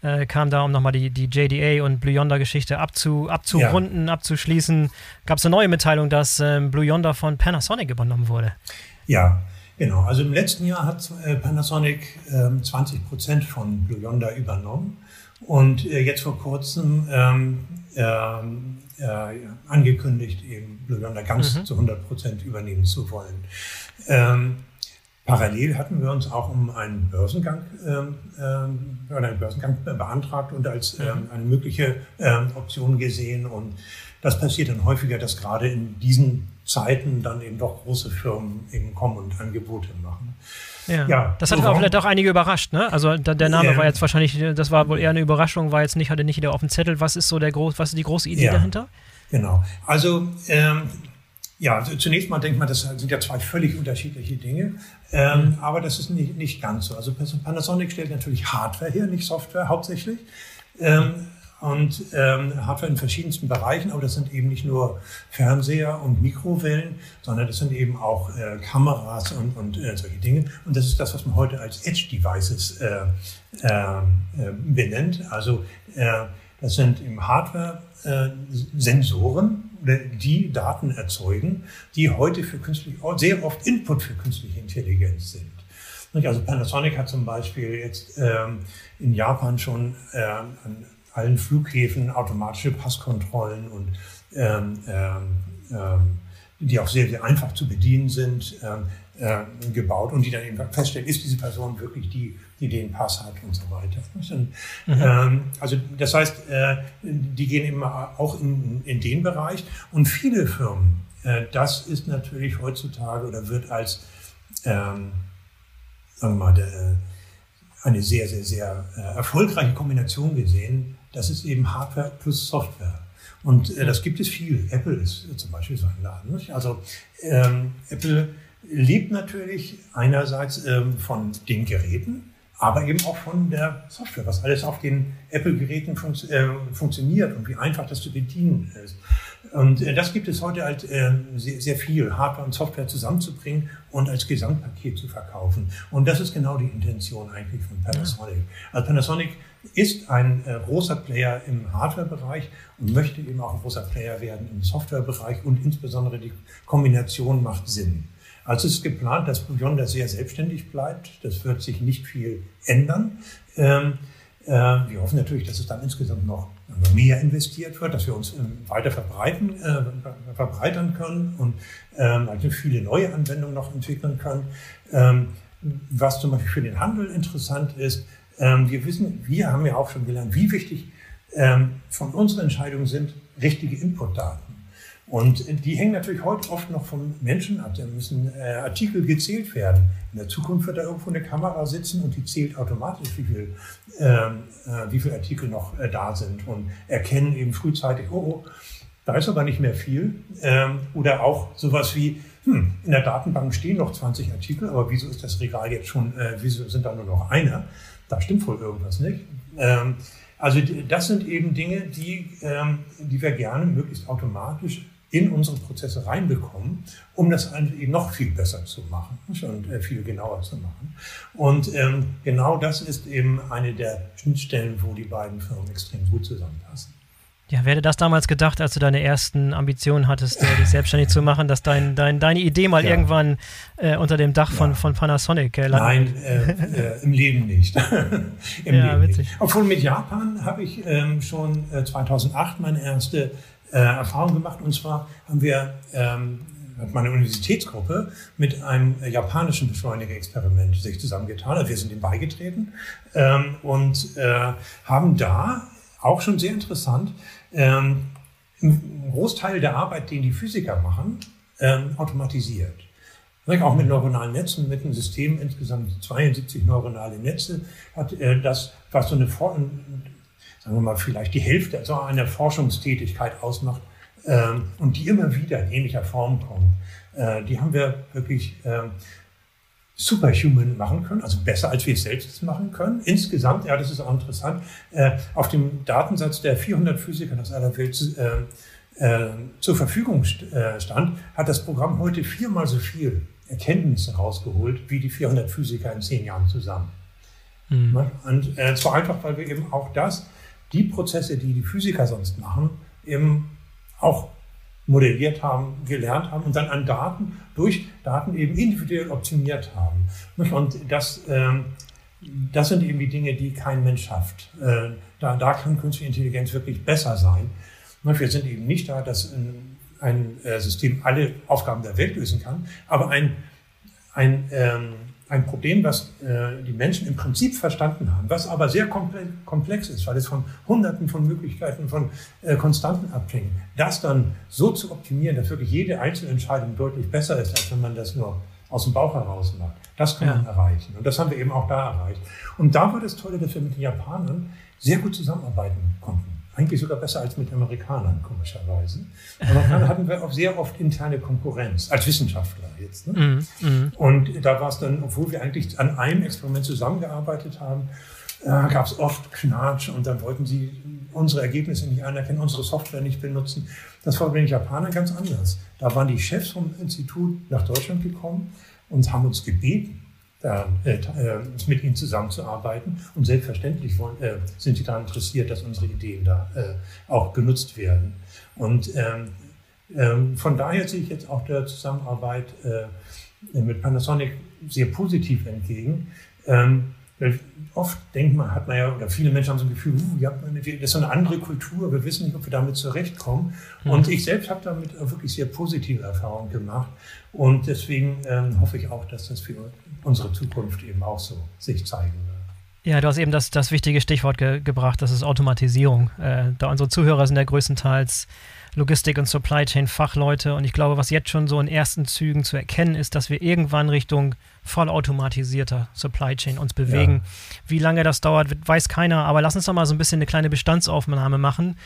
äh, kam da, um nochmal die, die JDA und Blue Yonder Geschichte abzu, abzurunden, ja. abzuschließen. Gab es eine neue Mitteilung, dass ähm, Blue Yonder von Panasonic übernommen wurde? Ja, genau. Also im letzten Jahr hat äh, Panasonic äh, 20 Prozent von Blue Yonder übernommen. Und äh, jetzt vor kurzem ähm, ähm, äh, angekündigt, eben Blue Yonder ganz mhm. zu 100 Prozent übernehmen zu wollen. Ähm, parallel hatten wir uns auch um einen Börsengang, ähm, ähm, einen Börsengang beantragt und als mhm. ähm, eine mögliche Option gesehen. Und das passiert dann häufiger, dass gerade in diesen Zeiten dann eben doch große Firmen eben kommen und Angebote machen. Ja. ja. Das hat auch vielleicht auch einige überrascht, ne? Also der, der Name ja. war jetzt wahrscheinlich, das war wohl eher eine Überraschung, war jetzt nicht, hatte nicht jeder auf dem Zettel. Was ist so der groß, was ist die große Idee ja. dahinter? Genau. Also ähm, ja, zunächst mal denkt man, das sind ja zwei völlig unterschiedliche Dinge, ähm, mhm. aber das ist nicht, nicht ganz so. Also Panasonic stellt natürlich Hardware her, nicht Software hauptsächlich. Ähm, und ähm, Hardware in verschiedensten Bereichen, aber das sind eben nicht nur Fernseher und Mikrowellen, sondern das sind eben auch äh, Kameras und, und äh, solche Dinge. Und das ist das, was man heute als Edge Devices äh, äh, äh benennt. Also äh, das sind im Hardware äh, Sensoren, die Daten erzeugen, die heute für künstlich, sehr oft Input für künstliche Intelligenz sind. Also Panasonic hat zum Beispiel jetzt ähm, in Japan schon äh, an allen Flughäfen automatische Passkontrollen und ähm, ähm, ähm, die auch sehr, sehr einfach zu bedienen sind, äh, gebaut und die dann eben feststellen, ist diese Person wirklich die, die den Pass hat und so weiter. Und, mhm. ähm, also das heißt, äh, die gehen eben auch in, in den Bereich und viele Firmen, äh, das ist natürlich heutzutage oder wird als ähm, sagen wir mal, der, eine sehr, sehr, sehr äh, erfolgreiche Kombination gesehen, das ist eben Hardware plus Software. Und äh, das gibt es viel. Apple ist äh, zum Beispiel so ein Laden. Nicht? Also ähm, Apple lebt natürlich einerseits ähm, von den Geräten, aber eben auch von der Software, was alles auf den Apple-Geräten fun äh, funktioniert und wie einfach das zu bedienen ist. Und äh, das gibt es heute halt äh, sehr, sehr viel, Hardware und Software zusammenzubringen und als Gesamtpaket zu verkaufen. Und das ist genau die Intention eigentlich von Panasonic. Also Panasonic ist ein äh, großer Player im Hardware-Bereich und möchte eben auch ein großer Player werden im Software-Bereich und insbesondere die Kombination macht Sinn. Also ist geplant, dass Beyonder sehr selbstständig bleibt. Das wird sich nicht viel ändern. Ähm, äh, wir hoffen natürlich, dass es dann insgesamt noch mehr investiert wird, dass wir uns ähm, weiter verbreiten, äh, verbreitern können und ähm, also viele neue Anwendungen noch entwickeln können. Ähm, was zum Beispiel für den Handel interessant ist, ähm, wir wissen, wir haben ja auch schon gelernt, wie wichtig ähm, von unseren Entscheidungen sind richtige Inputdaten. Und die hängen natürlich heute oft noch vom Menschen ab. Da müssen äh, Artikel gezählt werden. In der Zukunft wird da irgendwo eine Kamera sitzen und die zählt automatisch, wie viel, ähm, äh, wie viele Artikel noch äh, da sind und erkennen eben frühzeitig, oh, oh da ist aber nicht mehr viel. Ähm, oder auch sowas wie, hm, in der Datenbank stehen noch 20 Artikel, aber wieso ist das Regal jetzt schon, äh, wieso sind da nur noch einer? Da stimmt wohl irgendwas nicht. Ähm, also das sind eben Dinge, die, ähm, die wir gerne möglichst automatisch in unsere Prozesse reinbekommen, um das eben noch viel besser zu machen und äh, viel genauer zu machen. Und ähm, genau das ist eben eine der Schnittstellen, wo die beiden Firmen extrem gut zusammenpassen. Ja, wer hätte das damals gedacht, als du deine ersten Ambitionen hattest, äh, dich selbstständig zu machen, dass dein, dein, deine Idee mal ja. irgendwann äh, unter dem Dach von, ja. von Panasonic äh, landet? Nein, äh, äh, im Leben nicht. Im ja, Leben witzig. Nicht. Obwohl mit Japan habe ich ähm, schon 2008 äh, meine erste Erfahrung gemacht. Und zwar haben wir ähm, hat meine Universitätsgruppe mit einem japanischen Beschleunigerexperiment sich zusammengetan. Also wir sind ihm beigetreten ähm, und haben da auch schon sehr interessant ähm, einen Großteil der Arbeit, den die Physiker machen, ähm, automatisiert. Auch mit neuronalen Netzen, mit einem System, insgesamt 72 neuronale Netze, hat äh, das, was so eine, sagen wir mal, vielleicht die Hälfte also einer Forschungstätigkeit ausmacht ähm, und die immer wieder in ähnlicher Form kommt. Äh, die haben wir wirklich ähm, Superhuman machen können, also besser als wir es selbst machen können. Insgesamt, ja, das ist auch interessant, äh, auf dem Datensatz der 400 Physiker aus aller Welt äh, äh, zur Verfügung st äh, stand, hat das Programm heute viermal so viel Erkenntnisse rausgeholt wie die 400 Physiker in zehn Jahren zusammen. Mhm. Und äh, zwar einfach, weil wir eben auch das, die Prozesse, die die Physiker sonst machen, eben auch modelliert haben, gelernt haben und dann an Daten durch Daten eben individuell optimiert haben. Und das, ähm, das sind eben die Dinge, die kein Mensch schafft. Äh, da, da kann künstliche Intelligenz wirklich besser sein. Wir sind eben nicht da, dass ein, äh, System alle Aufgaben der Welt lösen kann, aber ein, ein ähm, ein Problem, was äh, die Menschen im Prinzip verstanden haben, was aber sehr komplex ist, weil es von Hunderten von Möglichkeiten, von äh, Konstanten abhängt. Das dann so zu optimieren, dass wirklich jede einzelne Entscheidung deutlich besser ist, als wenn man das nur aus dem Bauch heraus macht. Das kann ja. man erreichen. Und das haben wir eben auch da erreicht. Und da war das Tolle, dass wir mit den Japanern sehr gut zusammenarbeiten konnten. Eigentlich sogar besser als mit Amerikanern, komischerweise. Amerikaner hatten wir auch sehr oft interne Konkurrenz, als Wissenschaftler jetzt. Ne? Mm, mm. Und da war es dann, obwohl wir eigentlich an einem Experiment zusammengearbeitet haben, äh, gab es oft Knatsch und dann wollten sie unsere Ergebnisse nicht anerkennen, unsere Software nicht benutzen. Das war bei den Japanern ganz anders. Da waren die Chefs vom Institut nach Deutschland gekommen und haben uns gebeten, äh, äh, mit ihnen zusammenzuarbeiten. Und selbstverständlich wollen, äh, sind sie daran interessiert, dass unsere Ideen da äh, auch genutzt werden. Und ähm, ähm, von daher sehe ich jetzt auch der Zusammenarbeit äh, mit Panasonic sehr positiv entgegen. Ähm, oft denkt man, hat man ja, oder viele Menschen haben so ein Gefühl, uh, das ist so eine andere Kultur, wir wissen nicht, ob wir damit zurechtkommen. Mhm. Und ich selbst habe damit wirklich sehr positive Erfahrungen gemacht. Und deswegen ähm, hoffe ich auch, dass das für unsere Zukunft eben auch so sich zeigen wird. Ja, du hast eben das, das wichtige Stichwort ge gebracht, das ist Automatisierung. Äh, da unsere Zuhörer sind ja größtenteils Logistik- und Supply Chain-Fachleute und ich glaube, was jetzt schon so in ersten Zügen zu erkennen ist, dass wir irgendwann Richtung vollautomatisierter Supply Chain uns bewegen. Ja. Wie lange das dauert, weiß keiner, aber lass uns doch mal so ein bisschen eine kleine Bestandsaufnahme machen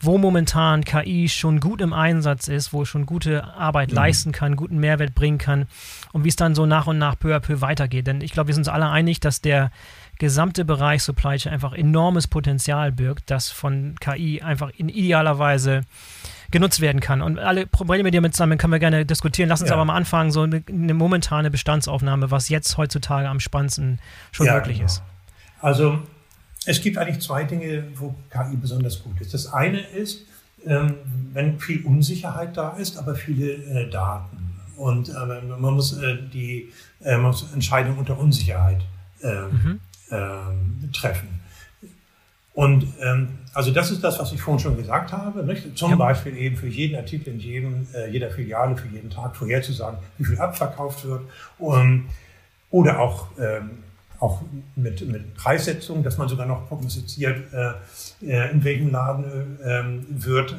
wo momentan KI schon gut im Einsatz ist, wo es schon gute Arbeit mhm. leisten kann, guten Mehrwert bringen kann und wie es dann so nach und nach peu à peu weitergeht. Denn ich glaube, wir sind uns alle einig, dass der gesamte Bereich Supply Chain einfach enormes Potenzial birgt, das von KI einfach in idealer Weise genutzt werden kann. Und alle Probleme, die damit zusammen können wir gerne diskutieren. Lass uns ja. aber mal anfangen, so eine, eine, momentane Bestandsaufnahme, was jetzt heutzutage am spannendsten schon ja, möglich genau. ist. Also es gibt eigentlich zwei Dinge, wo KI besonders gut ist. Das eine ist, ähm, wenn viel Unsicherheit da ist, aber viele äh, Daten. Und äh, man muss äh, die man muss Entscheidungen unter Unsicherheit mhm. Treffen. Und ähm, also das ist das, was ich vorhin schon gesagt habe. Nicht? Zum ja. Beispiel eben für jeden Artikel in jedem, äh, jeder Filiale für jeden Tag vorherzusagen, wie viel abverkauft wird. Um, oder auch, ähm, auch mit, mit Preissetzung, dass man sogar noch prognostiziert, äh, äh in welchem Laden äh, wird,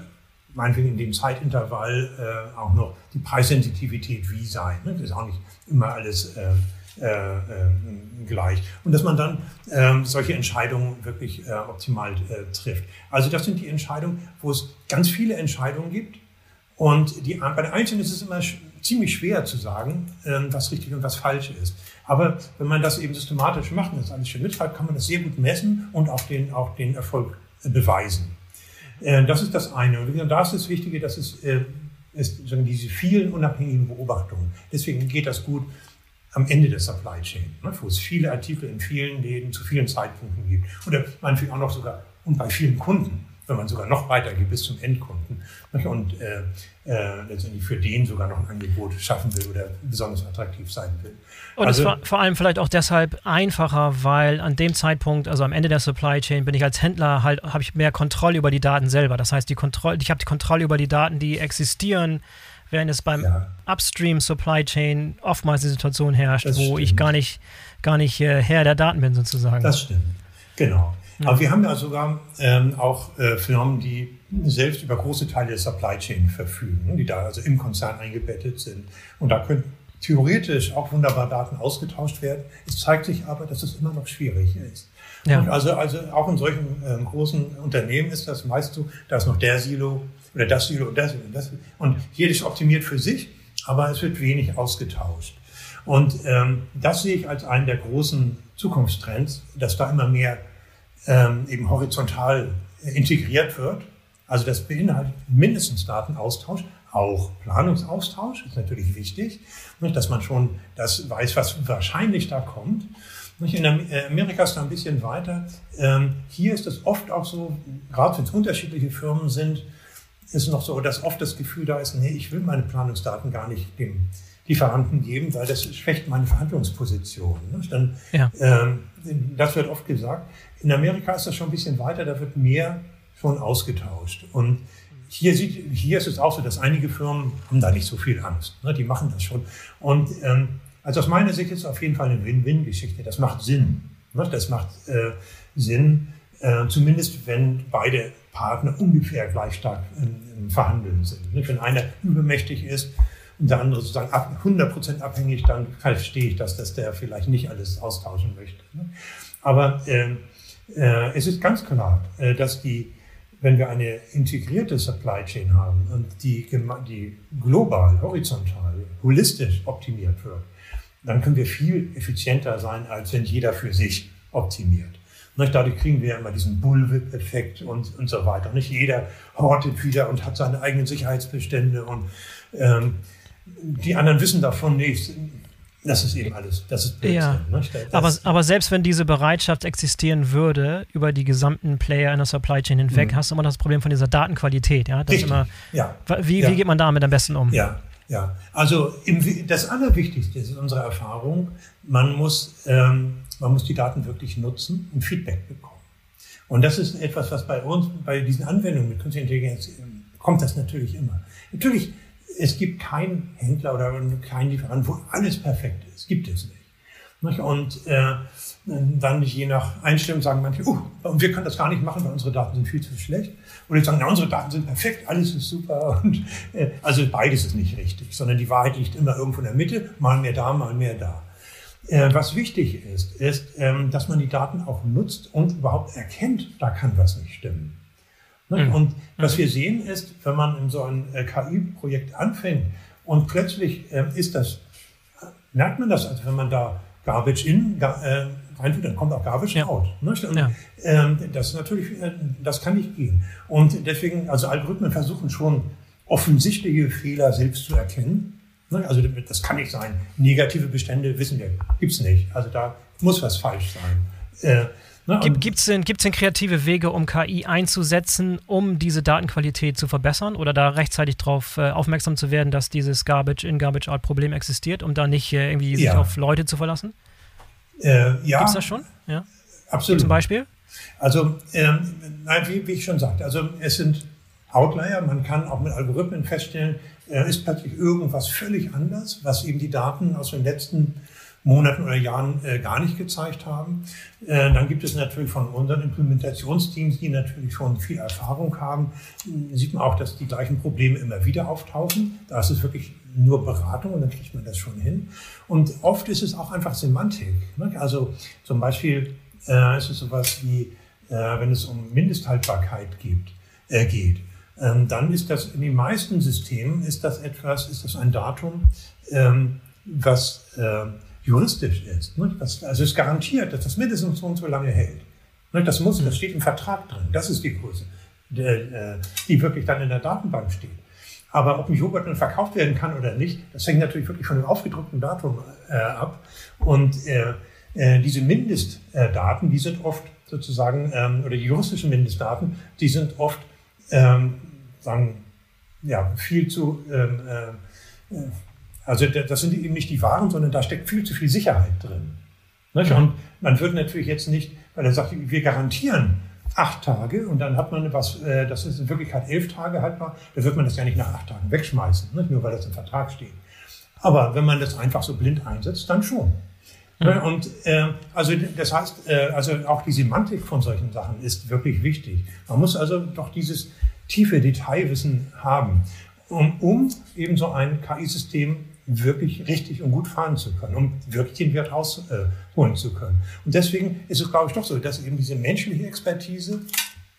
meinetwegen in dem Zeitintervall äh, auch noch die Preissensitivität wie sein. Ne? Das ist auch nicht immer alles äh, äh, äh, gleich. Und dass man dann äh, solche Entscheidungen wirklich äh, optimal äh, trifft. Also das sind die Entscheidungen, wo es ganz viele Entscheidungen gibt. Und die, bei den Einzelnen ist es immer sch ziemlich schwer zu sagen, ähm, was richtig und was falsch ist. Aber wenn man das eben systematisch macht und das alles schön mitschreibt, kann man das sehr gut messen und auch den, auch den Erfolg äh, beweisen. Das ist das eine. Und da ist das Wichtige, dass es, ist, diese vielen unabhängigen Beobachtungen. Deswegen geht das gut am Ende der Supply Chain, ne, wo es viele Artikel in vielen Läden zu vielen Zeitpunkten gibt. Oder meinetwegen auch noch sogar, und bei vielen Kunden, wenn man sogar noch weiter geht bis zum Endkunden ne, und äh, äh, letztendlich für den sogar noch ein Angebot schaffen will oder besonders attraktiv sein will. Und also, es war vor allem vielleicht auch deshalb einfacher, weil an dem Zeitpunkt, also am Ende der Supply Chain, bin ich als Händler halt, habe ich mehr Kontrolle über die Daten selber. Das heißt, die Kontrolle, ich habe die Kontrolle über die Daten, die existieren während es beim ja. Upstream Supply Chain oftmals die Situation herrscht, das wo stimmt. ich gar nicht, gar nicht äh, Herr der Daten bin sozusagen. Das stimmt, genau. Ja. Aber wir haben ja sogar ähm, auch äh, Firmen, die selbst über große Teile der Supply Chain verfügen, die da also im Konzern eingebettet sind. Und da können theoretisch auch wunderbar Daten ausgetauscht werden. Es zeigt sich aber, dass es immer noch schwierig ist. Ja. also, also auch in solchen ähm, großen Unternehmen ist das meist so, da ist noch der Silo, oder das Silo und das und das. Und jedes optimiert für sich, aber es wird wenig ausgetauscht. Und ähm, das sehe ich als einen der großen Zukunftstrends, dass da immer mehr ähm, eben horizontal integriert wird. Also das beinhaltet mindestens Datenaustausch, auch Planungsaustausch ist natürlich wichtig, dass man schon das weiß, was wahrscheinlich da kommt. In Amerika ist da ein bisschen weiter. Ähm, hier ist es oft auch so, gerade wenn es unterschiedliche Firmen sind, ist noch so, dass oft das Gefühl da ist, nee, ich will meine Planungsdaten gar nicht dem Lieferanten geben, weil das schwächt meine Verhandlungsposition. Ne? Dann, ja. ähm, das wird oft gesagt. In Amerika ist das schon ein bisschen weiter, da wird mehr schon ausgetauscht. Und hier, sieht, hier ist es auch so, dass einige Firmen haben da nicht so viel Angst. Ne? Die machen das schon. Und ähm, also aus meiner Sicht ist es auf jeden Fall eine Win-Win-Geschichte. Das macht Sinn. Ne? Das macht äh, Sinn, äh, zumindest wenn beide Partner ungefähr gleich stark im, Verhandeln sind. Wenn einer übermächtig ist und der andere sozusagen ab, 100% abhängig, dann verstehe ich das, dass der vielleicht nicht alles austauschen möchte. Ne? Aber äh, äh, es ist ganz klar, äh, dass die, wenn wir eine integrierte Supply Chain haben und die, die global, horizontal, holistisch optimiert wird, dann können wir viel effizienter sein, als wenn jeder für sich optimiert. Nicht? Dadurch kriegen wir immer diesen Bullwhip-Effekt und, und so weiter. Nicht jeder hortet wieder und hat seine eigenen Sicherheitsbestände und ähm, die anderen wissen davon nichts. Das ist eben alles, das ist Blödsinn. Ja. Das, aber, aber selbst wenn diese Bereitschaft existieren würde, über die gesamten Player in der Supply Chain hinweg, mhm. hast du immer das Problem von dieser Datenqualität. Ja? Das immer, ja. Wie, ja. wie geht man damit am besten um? Ja, ja. also im, das Allerwichtigste ist unsere Erfahrung, man muss ähm, man muss die Daten wirklich nutzen und Feedback bekommen. Und das ist etwas, was bei uns, bei diesen Anwendungen mit künstlicher Intelligenz, kommt das natürlich immer. Natürlich, es gibt keinen Händler oder keinen Lieferant, wo alles perfekt ist. Gibt es nicht. Und äh, dann je nach Einstellung sagen manche, uh, wir können das gar nicht machen, weil unsere Daten sind viel zu schlecht. Oder sagen, na, unsere Daten sind perfekt, alles ist super. Und, äh, also beides ist nicht richtig, sondern die Wahrheit liegt immer irgendwo in der Mitte, mal mehr da, mal mehr da. Äh, was wichtig ist, ist, ähm, dass man die Daten auch nutzt und überhaupt erkennt, da kann was nicht stimmen. Ne? Mhm. Und was mhm. wir sehen ist, wenn man in so ein äh, KI-Projekt anfängt und plötzlich äh, ist das, merkt man das, also wenn man da Garbage in reintut, dann kommt auch Garbage ja. out. Ne? Und, ja. Ähm, das ist natürlich, das kann nicht gehen. Und deswegen, also Algorithmen versuchen schon offensichtliche Fehler selbst zu erkennen. Ne, also das kann nicht sein. Negative Bestände wissen wir, gibt's nicht. Also da muss was falsch sein. Äh, Ne? Gibt es denn, gibt's denn kreative Wege, um KI einzusetzen, um diese Datenqualität zu verbessern oder da rechtzeitig darauf äh, aufmerksam zu werden, dass dieses Garbage-in, Garbage-out-Problem existiert, um da nicht äh, irgendwie ja. sich auf Leute zu verlassen? Äh, ja. Gibt es das schon? Ja. Absolut. Zum Beispiel? Also, ähm, nein, wie, wie, ich schon sagte, also es sind Outlier. Man kann auch mit Algorithmen feststellen, äh, ist plötzlich irgendwas völlig anders, was eben die Daten aus den letzten Monaten oder Jahren äh, gar nicht gezeigt haben. Äh, dann gibt es natürlich von unseren Implementationsteams, die natürlich schon viel Erfahrung haben, sieht man auch, dass die gleichen Probleme immer wieder auftauchen. Da ist es wirklich nur Beratung und dann kriegt man das schon hin. Und oft ist es auch einfach Semantik. Ne? Also zum Beispiel äh, ist es sowas wie, äh, wenn es um Mindesthaltbarkeit gibt, äh, geht. Ähm, dann ist das in den meisten Systemen ist das etwas, ist das ein Datum, ähm, was äh, juristisch ist. Das, also es garantiert, dass das mindestens so und so lange hält. Das muss, das steht im Vertrag drin. Das ist die Größe, die, äh, die wirklich dann in der Datenbank steht. Aber ob ein Joghurt nun verkauft werden kann oder nicht, das hängt natürlich wirklich von dem aufgedruckten Datum äh, ab. Und äh, äh, diese Mindestdaten, die sind oft sozusagen, ähm, oder die juristischen Mindestdaten, die sind oft, ähm, sagen, ja, viel zu, ähm, äh, also das sind eben nicht die Waren, sondern da steckt viel zu viel Sicherheit drin. Nicht? Und man wird natürlich jetzt nicht, weil er sagt, wir garantieren acht Tage und dann hat man was, äh, das ist in Wirklichkeit elf Tage haltbar, da wird man das ja nicht nach acht Tagen wegschmeißen, nicht? nur weil das im Vertrag steht. Aber wenn man das einfach so blind einsetzt, dann schon. Mhm. Und äh, also das heißt, äh, also auch die Semantik von solchen Sachen ist wirklich wichtig. Man muss also doch dieses tiefe Detailwissen haben, um, um eben so ein KI-System wirklich richtig und gut fahren zu können, um wirklich den Wert rausholen zu können. Und deswegen ist es, glaube ich, doch so, dass eben diese menschliche Expertise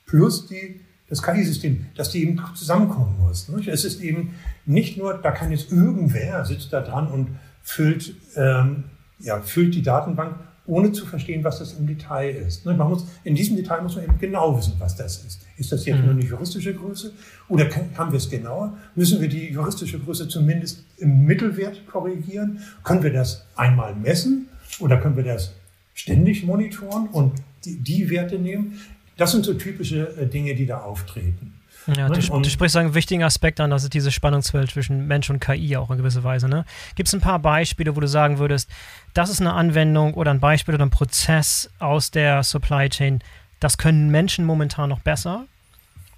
plus die, das KI-System, dass die eben zusammenkommen muss. Nicht? Es ist eben nicht nur, da kann jetzt irgendwer sitzt da dran und füllt, ähm, ja, füllt die Datenbank, ohne zu verstehen, was das im Detail ist. Man muss, in diesem Detail muss man eben genau wissen, was das ist. Ist das jetzt mhm. nur eine juristische Größe oder kann, haben wir es genauer? Müssen wir die juristische Größe zumindest im Mittelwert korrigieren? Können wir das einmal messen oder können wir das ständig monitoren und die, die Werte nehmen? Das sind so typische äh, Dinge, die da auftreten. Ja, du, du, sprichst einen wichtigen Aspekt an, das ist diese Spannungsfeld zwischen Mensch und KI auch in gewisser Weise. Ne? Gibt es ein paar Beispiele, wo du sagen würdest, das ist eine Anwendung oder ein Beispiel oder ein Prozess aus der Supply Chain, das können Menschen momentan noch besser?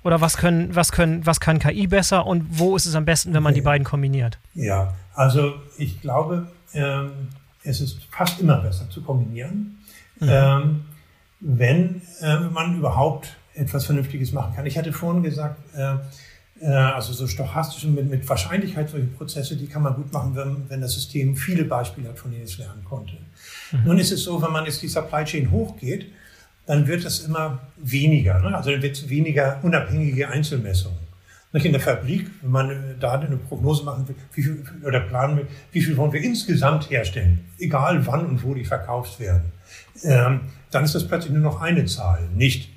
Oder was, können, was, können, was kann KI besser und wo ist es am besten, wenn man die beiden kombiniert? Ja, also ich glaube, ähm, es ist fast immer besser zu kombinieren, mhm. ähm, wenn äh, man überhaupt etwas Vernünftiges machen kann. Ich hatte vorhin gesagt, äh, äh, also so stochastisch mit, mit Wahrscheinlichkeit solche Prozesse, die kann man gut machen, wenn, wenn das System viele Beispiele hat, von denen es lernen konnte. Mhm. Nun ist es so, wenn man jetzt die Supply Chain hochgeht, dann wird es immer weniger. Ne? Also dann wird es weniger unabhängige Einzelmessungen. Nicht in der Fabrik, wenn man äh, da eine Prognose machen will, wie viel, oder planen will, wie viel wollen wir insgesamt herstellen, egal wann und wo die verkauft werden, ähm, dann ist das plötzlich nur noch eine Zahl, nicht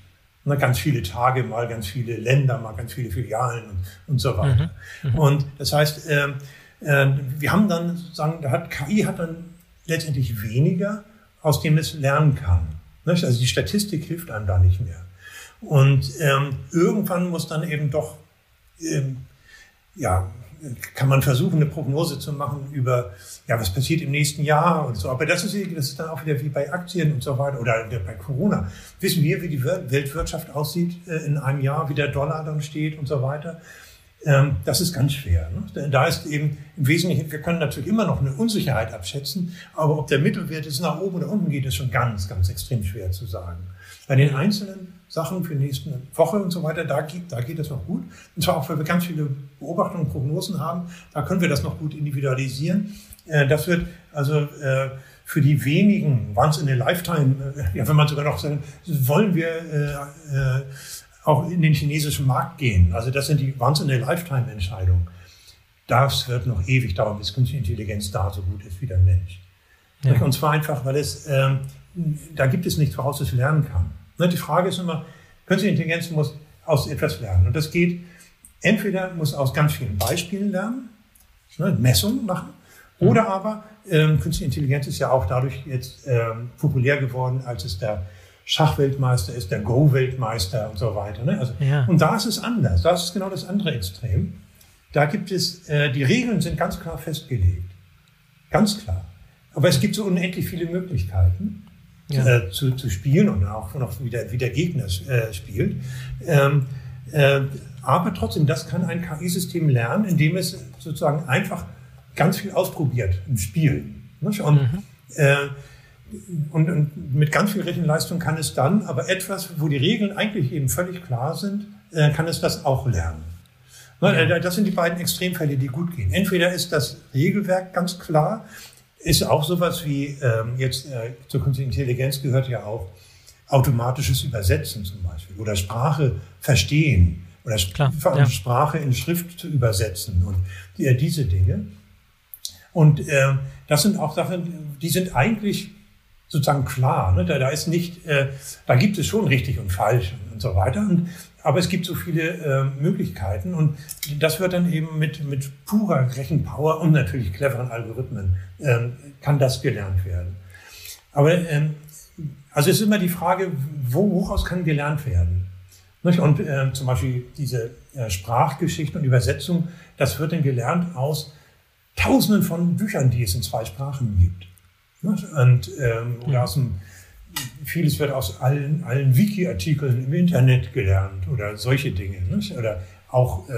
na, ganz viele Tage, mal ganz viele Länder, mal ganz viele Filialen und, und so weiter. Mhm. Mhm. Und das heißt, äh, äh, wir haben dann sozusagen, da hat KI hat dann letztendlich weniger, aus dem es lernen kann. Nicht? Also die Statistik hilft einem da nicht mehr. Und ähm, irgendwann muss dann eben doch, ähm, ja, kann man versuchen, eine Prognose zu machen über, ja, was passiert im nächsten Jahr und so. Aber das ist, das ist dann auch wieder wie bei Aktien und so weiter oder bei Corona. Wissen wir, wie die Weltwirtschaft aussieht äh, in einem Jahr, wie der Dollar dann steht und so weiter. Ähm, das ist ganz schwer. Ne? Da ist eben im Wesentlichen, wir können natürlich immer noch eine Unsicherheit abschätzen, aber ob der Mittelwert jetzt nach oben oder unten geht, ist schon ganz, ganz extrem schwer zu sagen. Bei den einzelnen Sachen für die nächste Woche und so weiter, da geht, da geht es noch gut. Und zwar auch, weil wir ganz viele Beobachtungen und Prognosen haben, da können wir das noch gut individualisieren. Äh, das wird also äh, für die wenigen, once in a lifetime, äh, ja, wenn man sogar noch sagen, wollen wir auch in den chinesischen Markt gehen. Also das sind die Once-in-a-Lifetime-Entscheidungen. Das wird noch ewig dauern, bis künstliche Intelligenz da so gut ist wie der Mensch. Ja. Und zwar einfach, weil es, ähm, da gibt es nichts, woraus es lernen kann. Ne, die Frage ist immer, künstliche Intelligenz muss aus etwas lernen. Und das geht entweder muss aus ganz vielen Beispielen lernen, ne, Messungen machen, oder aber ähm, künstliche Intelligenz ist ja auch dadurch jetzt ähm, populär geworden, als es der Schachweltmeister ist, der Go-Weltmeister und so weiter. Ne? Also, ja. Und da ist es anders. Da ist es genau das andere Extrem. Da gibt es, äh, die Regeln sind ganz klar festgelegt. Ganz klar. Aber es gibt so unendlich viele Möglichkeiten ja. äh, zu, zu spielen und auch noch wie der, wie der Gegner äh, spielt. Ähm, äh, aber trotzdem, das kann ein KI-System lernen, indem es sozusagen einfach ganz viel ausprobiert im Spiel. Nicht? Und, mhm. äh, und, und, mit ganz viel Rechenleistung kann es dann, aber etwas, wo die Regeln eigentlich eben völlig klar sind, äh, kann es das auch lernen. Ja. Äh, das sind die beiden Extremfälle, die gut gehen. Entweder ist das Regelwerk ganz klar, ist auch sowas wie ähm, jetzt äh, zur künstlichen Intelligenz gehört ja auch automatisches Übersetzen zum Beispiel oder Sprache verstehen oder Klar, ja. Sprache in Schrift zu übersetzen und die, äh, diese Dinge. Und äh, das sind auch Sachen, die sind eigentlich sozusagen klar. Ne? Da, da ist nicht, äh, da gibt es schon richtig und falsch und, und so weiter. Und, aber es gibt so viele äh, Möglichkeiten und das wird dann eben mit, mit purer Rechenpower und natürlich cleveren Algorithmen ähm, kann das gelernt werden. Aber ähm, also es ist immer die Frage, wo, woraus kann gelernt werden? Und äh, zum Beispiel diese äh, Sprachgeschichte und Übersetzung, das wird dann gelernt aus Tausenden von Büchern, die es in zwei Sprachen gibt. Und ähm, oder aus dem, vieles wird aus allen, allen Wiki-Artikeln im Internet gelernt oder solche Dinge. Nicht? Oder auch, äh,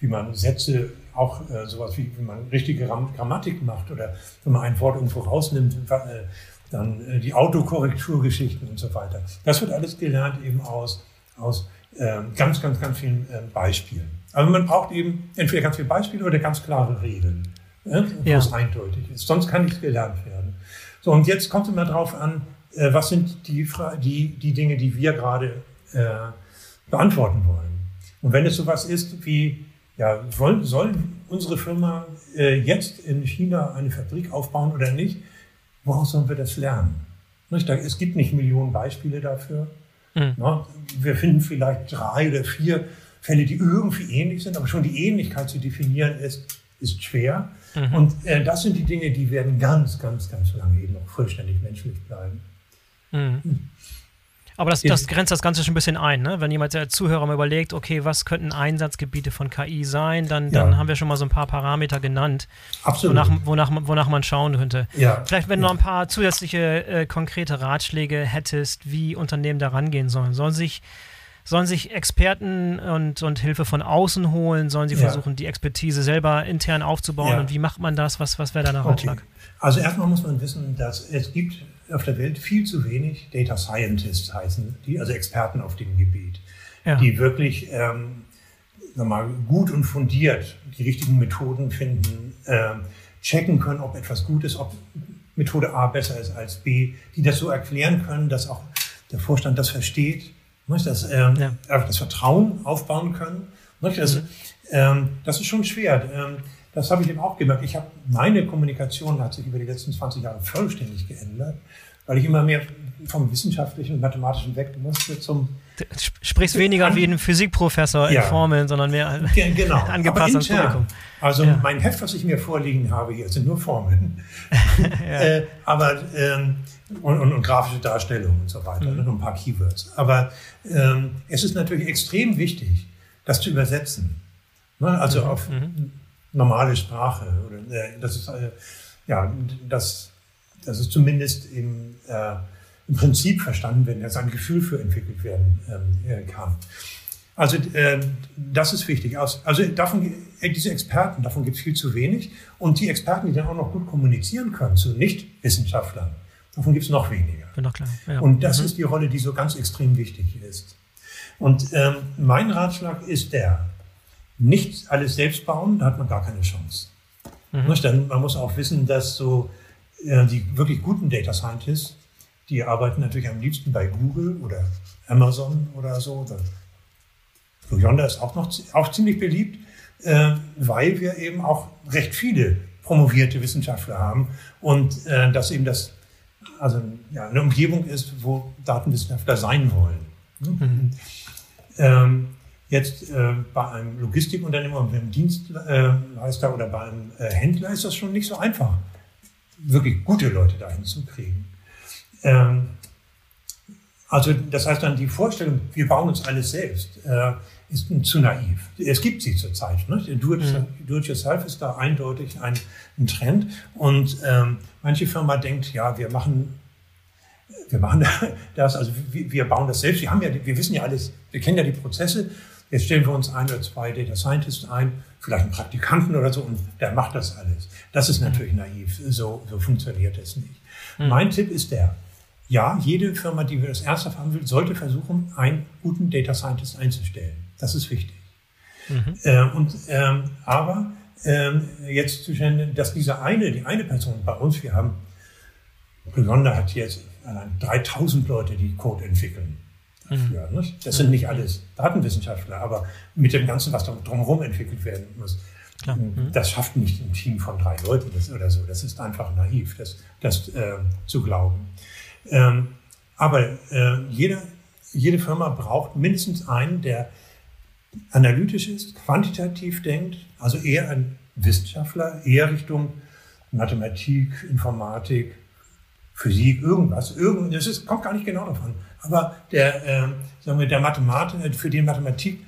wie man Sätze, auch äh, sowas wie, wie man richtige Grammatik macht oder wenn man ein Wort irgendwo rausnimmt, äh, dann äh, die Autokorrekturgeschichten und so weiter. Das wird alles gelernt eben aus, aus äh, ganz, ganz, ganz vielen äh, Beispielen. Aber man braucht eben entweder ganz viele Beispiele oder ganz klare Regeln, wo ja. es eindeutig ist. Sonst kann nichts gelernt werden. So, und jetzt kommt es immer darauf an, äh, was sind die, die, die Dinge, die wir gerade äh, beantworten wollen. Und wenn es sowas ist wie, ja, wollen, soll unsere Firma äh, jetzt in China eine Fabrik aufbauen oder nicht, woraus sollen wir das lernen? Nicht? Es gibt nicht Millionen Beispiele dafür. Mhm. Wir finden vielleicht drei oder vier Fälle, die irgendwie ähnlich sind, aber schon die Ähnlichkeit zu definieren ist, ist schwer. Mhm. Und äh, das sind die Dinge, die werden ganz, ganz, ganz lange eben noch vollständig menschlich bleiben. Mhm. Hm. Aber das, das, grenzt das Ganze schon ein bisschen ein, ne? Wenn jemand der Zuhörer mal überlegt, okay, was könnten Einsatzgebiete von KI sein, dann, dann ja. haben wir schon mal so ein paar Parameter genannt, Absolut. Wonach, wonach, wonach man schauen könnte. Ja. Vielleicht, wenn du noch ein paar zusätzliche äh, konkrete Ratschläge hättest, wie Unternehmen da rangehen sollen. Sollen sich sollen sich Experten und, und Hilfe von außen holen? Sollen sie ja. versuchen, die Expertise selber intern aufzubauen? Ja. Und wie macht man das? Was, was wäre da der Ratschlag? Okay. Also erstmal muss man wissen, dass es gibt auf der Welt viel zu wenig Data Scientists heißen, die also Experten auf dem Gebiet, ja. die wirklich ähm, mal, gut und fundiert die richtigen Methoden finden, äh, checken können, ob etwas gut ist, ob Methode A besser ist als B, die das so erklären können, dass auch der Vorstand das versteht, dass ähm, ja. das Vertrauen aufbauen können. Das, mhm. ähm, das ist schon schwer. Ähm, das habe ich eben auch gemerkt. Ich habe, meine Kommunikation hat sich über die letzten 20 Jahre vollständig geändert, weil ich immer mehr vom wissenschaftlichen und mathematischen weg musste zum. Du sprichst weniger an, wie ein Physikprofessor ja, in Formeln, sondern mehr genau, angepasst ans Publikum. Also ja. mein Heft, was ich mir vorliegen habe, hier sind nur Formeln. ja. äh, aber ähm, und, und, und, grafische Darstellungen und so weiter, mhm. und ein paar Keywords. Aber ähm, es ist natürlich extrem wichtig, das zu übersetzen. Ne? Also mhm. auf mhm normale Sprache. Oder, äh, das ist, äh, ja, das, das ist zumindest im, äh, im Prinzip verstanden werden, dass ein Gefühl für entwickelt werden ähm, äh, kann. Also äh, das ist wichtig. Also davon, äh, diese Experten, davon gibt es viel zu wenig. Und die Experten, die dann auch noch gut kommunizieren können zu Nichtwissenschaftlern, davon gibt es noch weniger. Noch klar, ja. Und das mhm. ist die Rolle, die so ganz extrem wichtig ist. Und ähm, mein Ratschlag ist der, nicht alles selbst bauen, da hat man gar keine Chance. Mhm. Dann, man muss auch wissen, dass so äh, die wirklich guten Data Scientists, die arbeiten natürlich am liebsten bei Google oder Amazon oder so. Yonder ist auch noch auch ziemlich beliebt, äh, weil wir eben auch recht viele promovierte Wissenschaftler haben und äh, dass eben das also ja, eine Umgebung ist, wo Datenwissenschaftler sein wollen. Mhm. Ähm, Jetzt äh, bei einem Logistikunternehmer und einem Dienstleister oder bei einem äh, Händler ist das schon nicht so einfach, wirklich gute Leute dahin zu kriegen. Ähm, also das heißt dann die Vorstellung, wir bauen uns alles selbst, äh, ist zu naiv. Es gibt sie zurzeit. Ne? Do-it-yourself ist da eindeutig ein, ein Trend. Und ähm, manche Firma denkt, ja, wir machen, wir machen das, also wir, wir bauen das selbst. Wir, haben ja, wir wissen ja alles, wir kennen ja die Prozesse. Jetzt stellen wir uns ein oder zwei Data Scientists ein, vielleicht einen Praktikanten oder so, und der macht das alles. Das ist natürlich naiv. So, so funktioniert es nicht. Mhm. Mein Tipp ist der, ja, jede Firma, die das ernsthaft haben will, sollte versuchen, einen guten Data Scientist einzustellen. Das ist wichtig. Mhm. Äh, und, ähm, aber ähm, jetzt zu stellen, dass diese eine, die eine Person bei uns, wir haben, Besonder hat jetzt allein 3000 Leute, die Code entwickeln. Dafür, mhm. Das sind nicht alles Datenwissenschaftler, aber mit dem Ganzen, was da drumherum entwickelt werden muss, mhm. das schafft nicht ein Team von drei Leuten oder so. Das ist einfach naiv, das, das äh, zu glauben. Ähm, aber äh, jede, jede Firma braucht mindestens einen, der analytisch ist, quantitativ denkt, also eher ein Wissenschaftler, eher Richtung Mathematik, Informatik, Physik, irgendwas. Irgend, das ist, kommt gar nicht genau davon. Aber der, äh, sagen wir, der Mathematiker, für den Mathematik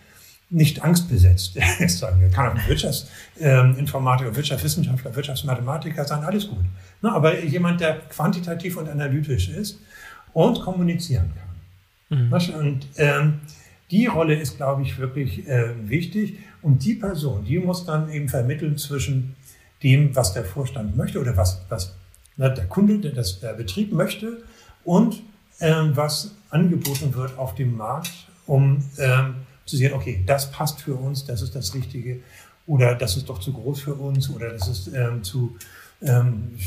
nicht angstbesetzt ist, sagen wir. Kann auch ein Wirtschaftsinformatiker, ähm, Wirtschaftswissenschaftler, Wirtschaftsmathematiker sein, alles gut. Na, aber jemand, der quantitativ und analytisch ist und kommunizieren kann. Mhm. Und ähm, die Rolle ist, glaube ich, wirklich äh, wichtig. Und die Person, die muss dann eben vermitteln zwischen dem, was der Vorstand möchte oder was, was na, der Kunde, der, das, der Betrieb möchte und ähm, was angeboten wird auf dem Markt, um ähm, zu sehen, okay, das passt für uns, das ist das Richtige oder das ist doch zu groß für uns oder das ist ähm, zu ähm,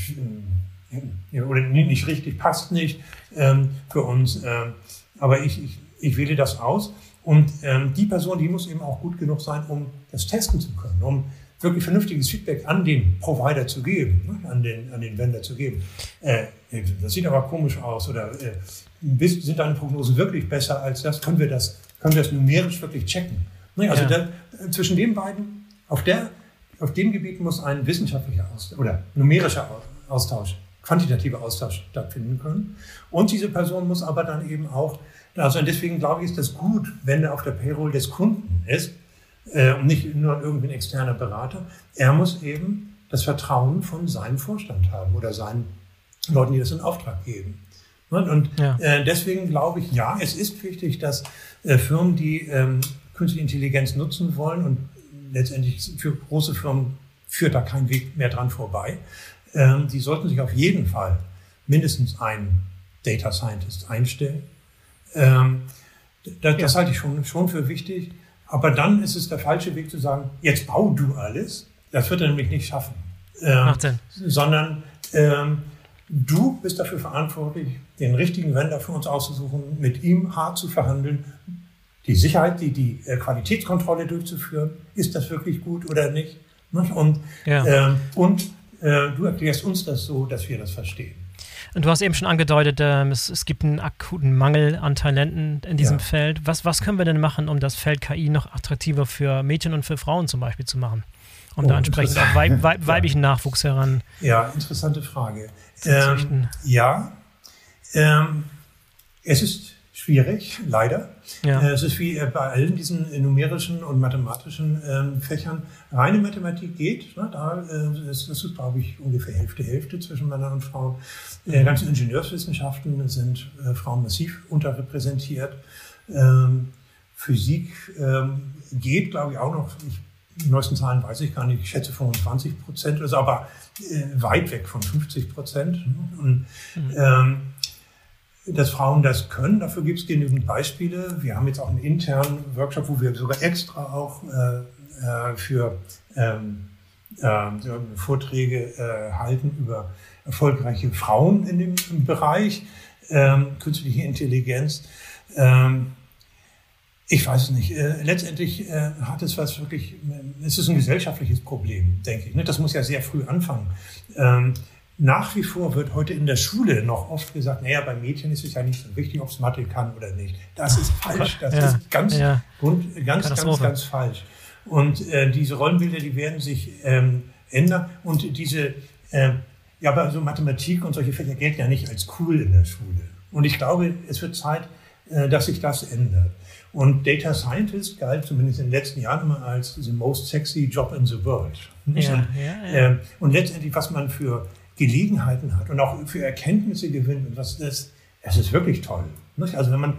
oder nicht richtig, passt nicht ähm, für uns. Ähm, aber ich, ich, ich wähle das aus und ähm, die Person, die muss eben auch gut genug sein, um das testen zu können, um wirklich vernünftiges Feedback an den Provider zu geben, ne, an, den, an den Vendor zu geben. Äh, das sieht aber komisch aus oder äh, sind deine Prognosen wirklich besser als das? Können wir das können wir das numerisch wirklich checken. Ne, also ja. da, zwischen den beiden, auf, der, auf dem Gebiet muss ein wissenschaftlicher Austausch oder numerischer Austausch, quantitativer Austausch stattfinden können. Und diese Person muss aber dann eben auch, also deswegen glaube ich, ist das gut, wenn er auf der Payroll des Kunden ist äh, und nicht nur irgendwie ein externer Berater. Er muss eben das Vertrauen von seinem Vorstand haben oder seinen Leuten, die das in Auftrag geben. Und ja. äh, deswegen glaube ich, ja, es ist wichtig, dass äh, Firmen, die ähm, künstliche Intelligenz nutzen wollen und letztendlich für große Firmen führt da kein Weg mehr dran vorbei, ähm, die sollten sich auf jeden Fall mindestens einen Data Scientist einstellen. Ähm, das, das halte ich schon, schon für wichtig. Aber dann ist es der falsche Weg zu sagen, jetzt bau du alles. Das wird er nämlich nicht schaffen. Ähm. Sondern ähm, Du bist dafür verantwortlich, den richtigen Vendor für uns auszusuchen, mit ihm hart zu verhandeln, die Sicherheit, die, die äh, Qualitätskontrolle durchzuführen. Ist das wirklich gut oder nicht? Und, ja. äh, und äh, du erklärst uns das so, dass wir das verstehen. Und du hast eben schon angedeutet, ähm, es, es, gibt einen akuten Mangel an Talenten in diesem ja. Feld. Was, was können wir denn machen, um das Feld KI noch attraktiver für Mädchen und für Frauen zum Beispiel zu machen? Um oh, da entsprechend auch weib, weib, weiblichen Nachwuchs heran. Ja, interessante Frage. Ähm, ja, ähm, es ist schwierig, leider. Ja. Äh, es ist wie bei allen diesen numerischen und mathematischen ähm, Fächern. Reine Mathematik geht. Ne? Da äh, ist, das ist, glaube ich, ungefähr Hälfte, Hälfte zwischen Männern und Frauen. Äh, mhm. ganze Ingenieurswissenschaften sind äh, Frauen massiv unterrepräsentiert. Ähm, Physik ähm, geht, glaube ich, auch noch. Ich die neuesten Zahlen weiß ich gar nicht, ich schätze 25 Prozent, ist aber äh, weit weg von 50 Prozent. Und, mhm. ähm, dass Frauen das können, dafür gibt es genügend Beispiele. Wir haben jetzt auch einen internen Workshop, wo wir sogar extra auch äh, äh, für ähm, äh, Vorträge äh, halten über erfolgreiche Frauen in dem Bereich ähm, künstliche Intelligenz. Ähm, ich weiß es nicht. Äh, letztendlich äh, hat es was wirklich, es ist ein gesellschaftliches Problem, denke ich. Ne? Das muss ja sehr früh anfangen. Ähm, nach wie vor wird heute in der Schule noch oft gesagt, naja, bei Mädchen ist es ja nicht so wichtig, ob es Mathe kann oder nicht. Das ist falsch. Das ja, ist ganz, ja. Grund, ganz, ganz, ganz falsch. Und äh, diese Rollenbilder, die werden sich ähm, ändern. Und diese, äh, ja, aber so Mathematik und solche Fächer gelten ja nicht als cool in der Schule. Und ich glaube, es wird Zeit, äh, dass sich das ändert. Und Data Scientist galt zumindest in den letzten Jahren immer als the most sexy job in the world. Ja, und, ja, ja. Äh, und letztendlich, was man für Gelegenheiten hat und auch für Erkenntnisse gewinnt, und was das, es ist wirklich toll. Also wenn man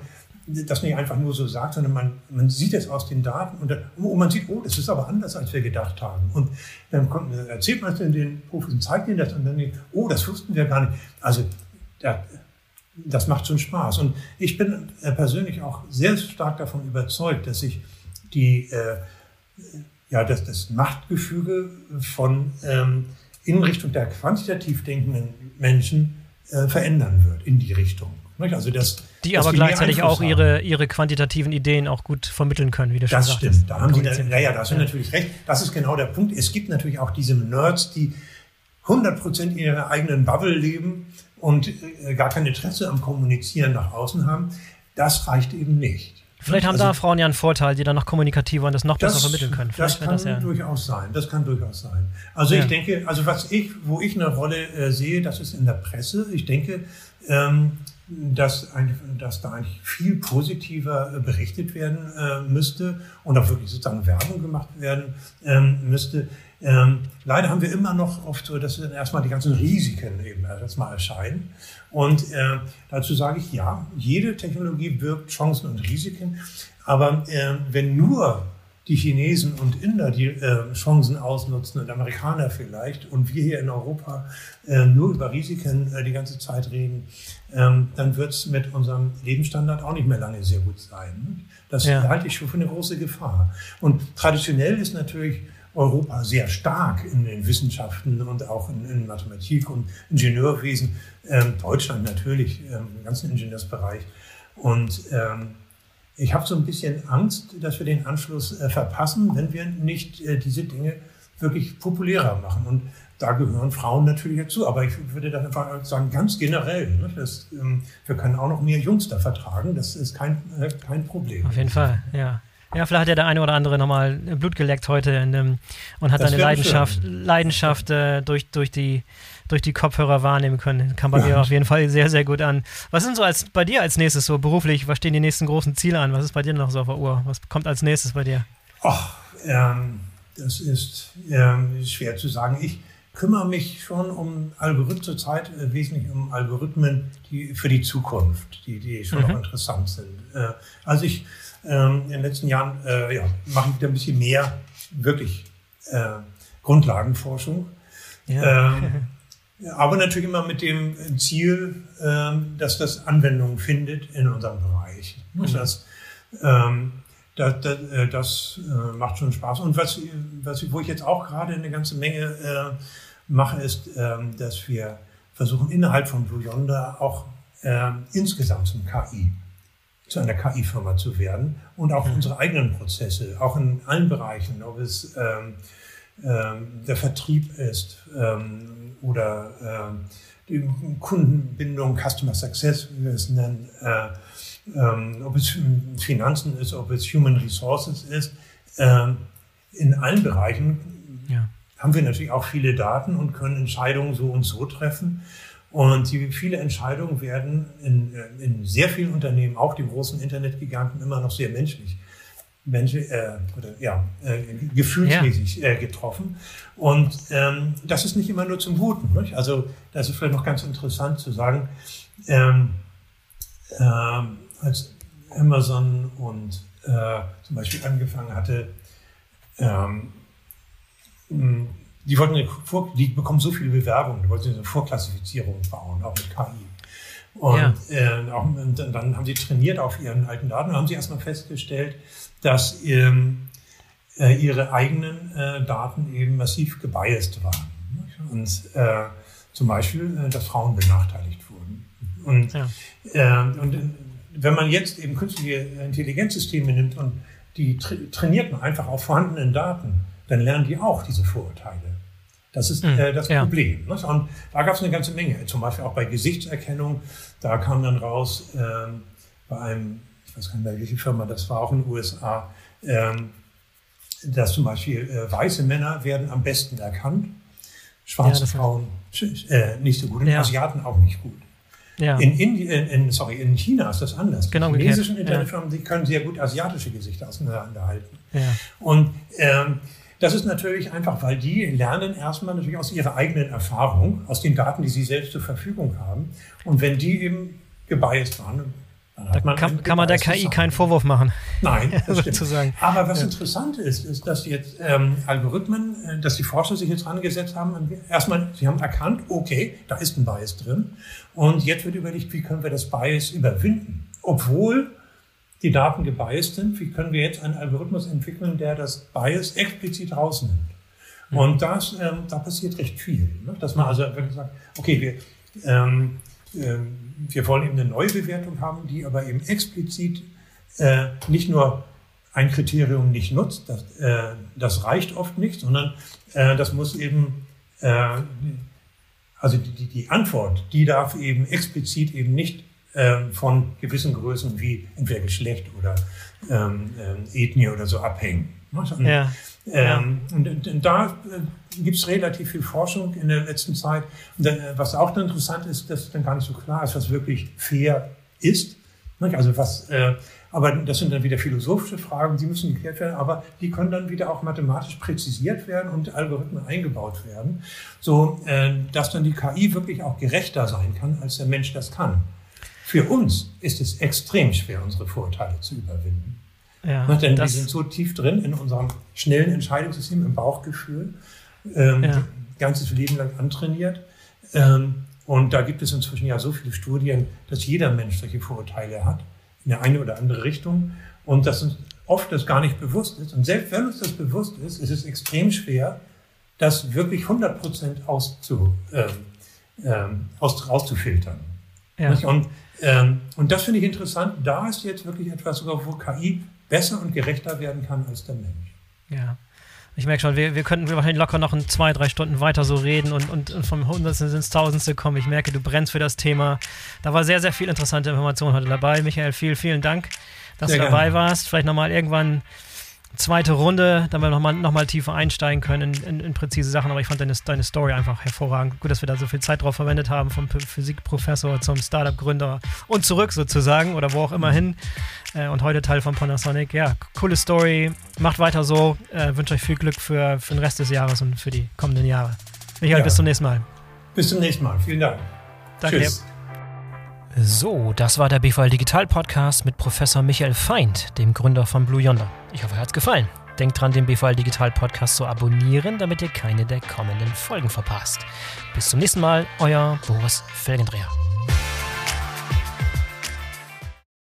das nicht einfach nur so sagt, sondern man, man sieht es aus den Daten und, und man sieht, oh, das ist aber anders, als wir gedacht haben. Und dann kommt, erzählt man es den Profis und zeigt ihnen das und dann, oh, das wussten wir gar nicht. Also ja, das macht schon Spaß. Und ich bin äh, persönlich auch sehr stark davon überzeugt, dass sich die, äh, ja, das, das Machtgefüge von ähm, in Richtung der quantitativ denkenden Menschen äh, verändern wird, in die Richtung. Also das, die aber gleichzeitig auch ihre, ihre quantitativen Ideen auch gut vermitteln können, wie du das schon sagst. Das stimmt, da haben Sie, naja, da hast du ja. natürlich recht. Das ist genau der Punkt. Es gibt natürlich auch diese Nerds, die 100% in ihrer eigenen Bubble leben und äh, gar kein Interesse am Kommunizieren nach außen haben. Das reicht eben nicht. Vielleicht haben also, da Frauen ja einen Vorteil, die dann noch kommunikativer und das noch das, besser vermitteln können. Vielleicht das kann das ja durchaus sein. Das kann durchaus sein. Also ja. ich denke, also was ich, wo ich eine Rolle äh, sehe, das ist in der Presse. Ich denke, ähm, dass, dass da eigentlich viel positiver äh, berichtet werden äh, müsste und auch wirklich sozusagen Werbung gemacht werden ähm, müsste. Ähm, leider haben wir immer noch oft so, dass dann erstmal die ganzen Risiken eben erstmal erscheinen. Und äh, dazu sage ich ja, jede Technologie birgt Chancen und Risiken. Aber äh, wenn nur die Chinesen und Inder die äh, Chancen ausnutzen und Amerikaner vielleicht und wir hier in Europa äh, nur über Risiken äh, die ganze Zeit reden, ähm, dann wird es mit unserem Lebensstandard auch nicht mehr lange sehr gut sein. Das ja. halte ich schon für eine große Gefahr. Und traditionell ist natürlich Europa sehr stark in den Wissenschaften und auch in, in Mathematik und Ingenieurwesen. Ähm, Deutschland natürlich ähm, im ganzen Ingenieursbereich. Und ähm, ich habe so ein bisschen Angst, dass wir den Anschluss äh, verpassen, wenn wir nicht äh, diese Dinge wirklich populärer machen. Und da gehören Frauen natürlich dazu. Aber ich würde dann einfach sagen, ganz generell, ne, dass, ähm, wir können auch noch mehr Jungs da vertragen. Das ist kein, äh, kein Problem. Auf jeden Fall, ja. Ja, vielleicht hat ja der eine oder andere nochmal Blut geleckt heute dem, und hat seine Leidenschaft, Leidenschaft äh, durch, durch, die, durch die Kopfhörer wahrnehmen können. Kam bei ja. mir auf jeden Fall sehr, sehr gut an. Was sind so als, bei dir als nächstes so beruflich? Was stehen die nächsten großen Ziele an? Was ist bei dir noch so auf der Uhr? Was kommt als nächstes bei dir? Ach, ähm, das ist ähm, schwer zu sagen. Ich kümmere mich schon um Algorithmen zurzeit, äh, wesentlich um Algorithmen die, für die Zukunft, die, die schon mhm. noch interessant sind. Äh, also ich ähm, in den letzten Jahren äh, ja, mache ich wieder ein bisschen mehr wirklich äh, Grundlagenforschung. Ja. Ähm, aber natürlich immer mit dem Ziel, ähm, dass das Anwendung findet in unserem Bereich. Mhm. Das, ähm, das, das, äh, das äh, macht schon Spaß. Und was, was, wo ich jetzt auch gerade eine ganze Menge äh, mache, ist, ähm, dass wir versuchen, innerhalb von Blue Yonder auch ähm, insgesamt zum KI zu einer KI-Firma zu werden und auch mhm. unsere eigenen Prozesse, auch in allen Bereichen, ob es ähm, ähm, der Vertrieb ist ähm, oder ähm, die Kundenbindung, Customer Success, wie wir es nennen, äh, ähm, ob es Finanzen ist, ob es Human Resources ist. Ähm, in allen Bereichen ja. haben wir natürlich auch viele Daten und können Entscheidungen so und so treffen. Und die, viele Entscheidungen werden in, in sehr vielen Unternehmen, auch den großen Internetgiganten, immer noch sehr menschlich. Mensch, äh, oder, ja, äh, gefühlsmäßig ja. Äh, getroffen. Und ähm, das ist nicht immer nur zum Guten. Nicht? Also das ist vielleicht noch ganz interessant zu sagen, ähm, ähm, als Amazon und äh, zum Beispiel angefangen hatte, ähm, die wollten eine Vor die bekommen so viele Bewerbungen, die wollten eine Vorklassifizierung bauen, auch mit KI. Und, ja. äh, auch, und dann haben sie trainiert auf ihren alten Daten und haben sie erstmal festgestellt, dass ähm, äh, ihre eigenen äh, Daten eben massiv gebiased waren. Und äh, zum Beispiel, äh, dass Frauen benachteiligt wurden. Und, ja. Äh, und wenn man jetzt eben künstliche Intelligenzsysteme nimmt und die tra trainiert man einfach auf vorhandenen Daten, dann lernen die auch diese Vorurteile. Das ist mhm, äh, das ja. Problem. Ne? Und da gab es eine ganze Menge. Zum Beispiel auch bei Gesichtserkennung. Da kam dann raus, ähm, bei einem, ich weiß gar nicht mehr, welche Firma das war, auch in den USA, ähm, dass zum Beispiel äh, weiße Männer werden am besten erkannt, schwarze ja, Frauen äh, nicht so gut und ja. Asiaten auch nicht gut. Ja. In, Indien, in, sorry, in China ist das anders. Genau, die chinesischen Internetfirmen, die können sehr gut asiatische Gesichter auseinanderhalten. Und ähm, das ist natürlich einfach, weil die lernen erstmal natürlich aus ihrer eigenen Erfahrung, aus den Daten, die sie selbst zur Verfügung haben. Und wenn die eben gebiased waren, da kann, kann, man der KI keinen Vorwurf machen. Nein, das sozusagen. Aber was ja. interessant ist, ist, dass jetzt ähm, Algorithmen, äh, dass die Forscher sich jetzt angesetzt haben. Erstmal, sie haben erkannt, okay, da ist ein Bias drin. Und jetzt wird überlegt, wie können wir das Bias überwinden? Obwohl die Daten gebiased sind, wie können wir jetzt einen Algorithmus entwickeln, der das Bias explizit rausnimmt? Mhm. Und das, ähm, da passiert recht viel. Ne? Dass man also wirklich sagt, okay, wir, ähm, ähm, wir wollen eben eine Neubewertung haben, die aber eben explizit äh, nicht nur ein Kriterium nicht nutzt, das, äh, das reicht oft nicht, sondern äh, das muss eben, äh, also die, die Antwort, die darf eben explizit eben nicht äh, von gewissen Größen wie entweder Geschlecht oder ähm, äh, Ethnie oder so abhängen. Und, ja. Ähm, und, und, und, da äh, gibt es relativ viel Forschung in der letzten Zeit. Und äh, was auch dann interessant ist, dass dann gar nicht so klar ist, was wirklich fair ist. Also was, äh, aber das sind dann wieder philosophische Fragen, die müssen geklärt werden, aber die können dann wieder auch mathematisch präzisiert werden und Algorithmen eingebaut werden, so äh, dass dann die KI wirklich auch gerechter sein kann, als der Mensch das kann. Für uns ist es extrem schwer, unsere Vorurteile zu überwinden. Ja, denn wir sind so tief drin in unserem schnellen Entscheidungssystem, im Bauchgefühl, ähm, ja. ganzes Leben lang antrainiert. Ähm, und da gibt es inzwischen ja so viele Studien, dass jeder Mensch solche Vorurteile hat, in der eine oder andere Richtung. Und dass uns oft das gar nicht bewusst ist. Und selbst wenn uns das bewusst ist, ist es extrem schwer, das wirklich 100 Prozent auszu, ähm, ähm, aus, rauszufiltern. Ja. Und, ähm, und das finde ich interessant. Da ist jetzt wirklich etwas, wo KI besser und gerechter werden kann als der Mensch. Ja. Ich merke schon, wir, wir könnten wahrscheinlich locker noch in zwei, drei Stunden weiter so reden und, und, und vom Hundertsten ins Tausendste kommen. Ich merke, du brennst für das Thema. Da war sehr, sehr viel interessante Information heute dabei. Michael, vielen, vielen Dank, dass sehr du dabei gerne. warst. Vielleicht nochmal irgendwann zweite Runde, damit wir nochmal noch mal tiefer einsteigen können in, in, in, präzise Sachen. Aber ich fand deine, deine Story einfach hervorragend. Gut, dass wir da so viel Zeit drauf verwendet haben, vom Physikprofessor zum Startup-Gründer und zurück sozusagen oder wo auch immer hin. Äh, und heute Teil von Panasonic. Ja, coole Story. Macht weiter so. Äh, wünsche euch viel Glück für, für den Rest des Jahres und für die kommenden Jahre. Michael, ja. bis zum nächsten Mal. Bis zum nächsten Mal. Vielen Dank. Danke. Tschüss. So, das war der BVL Digital Podcast mit Professor Michael Feind, dem Gründer von Blue Yonder. Ich hoffe, er hat es gefallen. Denkt dran, den BVL Digital Podcast zu abonnieren, damit ihr keine der kommenden Folgen verpasst. Bis zum nächsten Mal, euer Boris Felgendreher.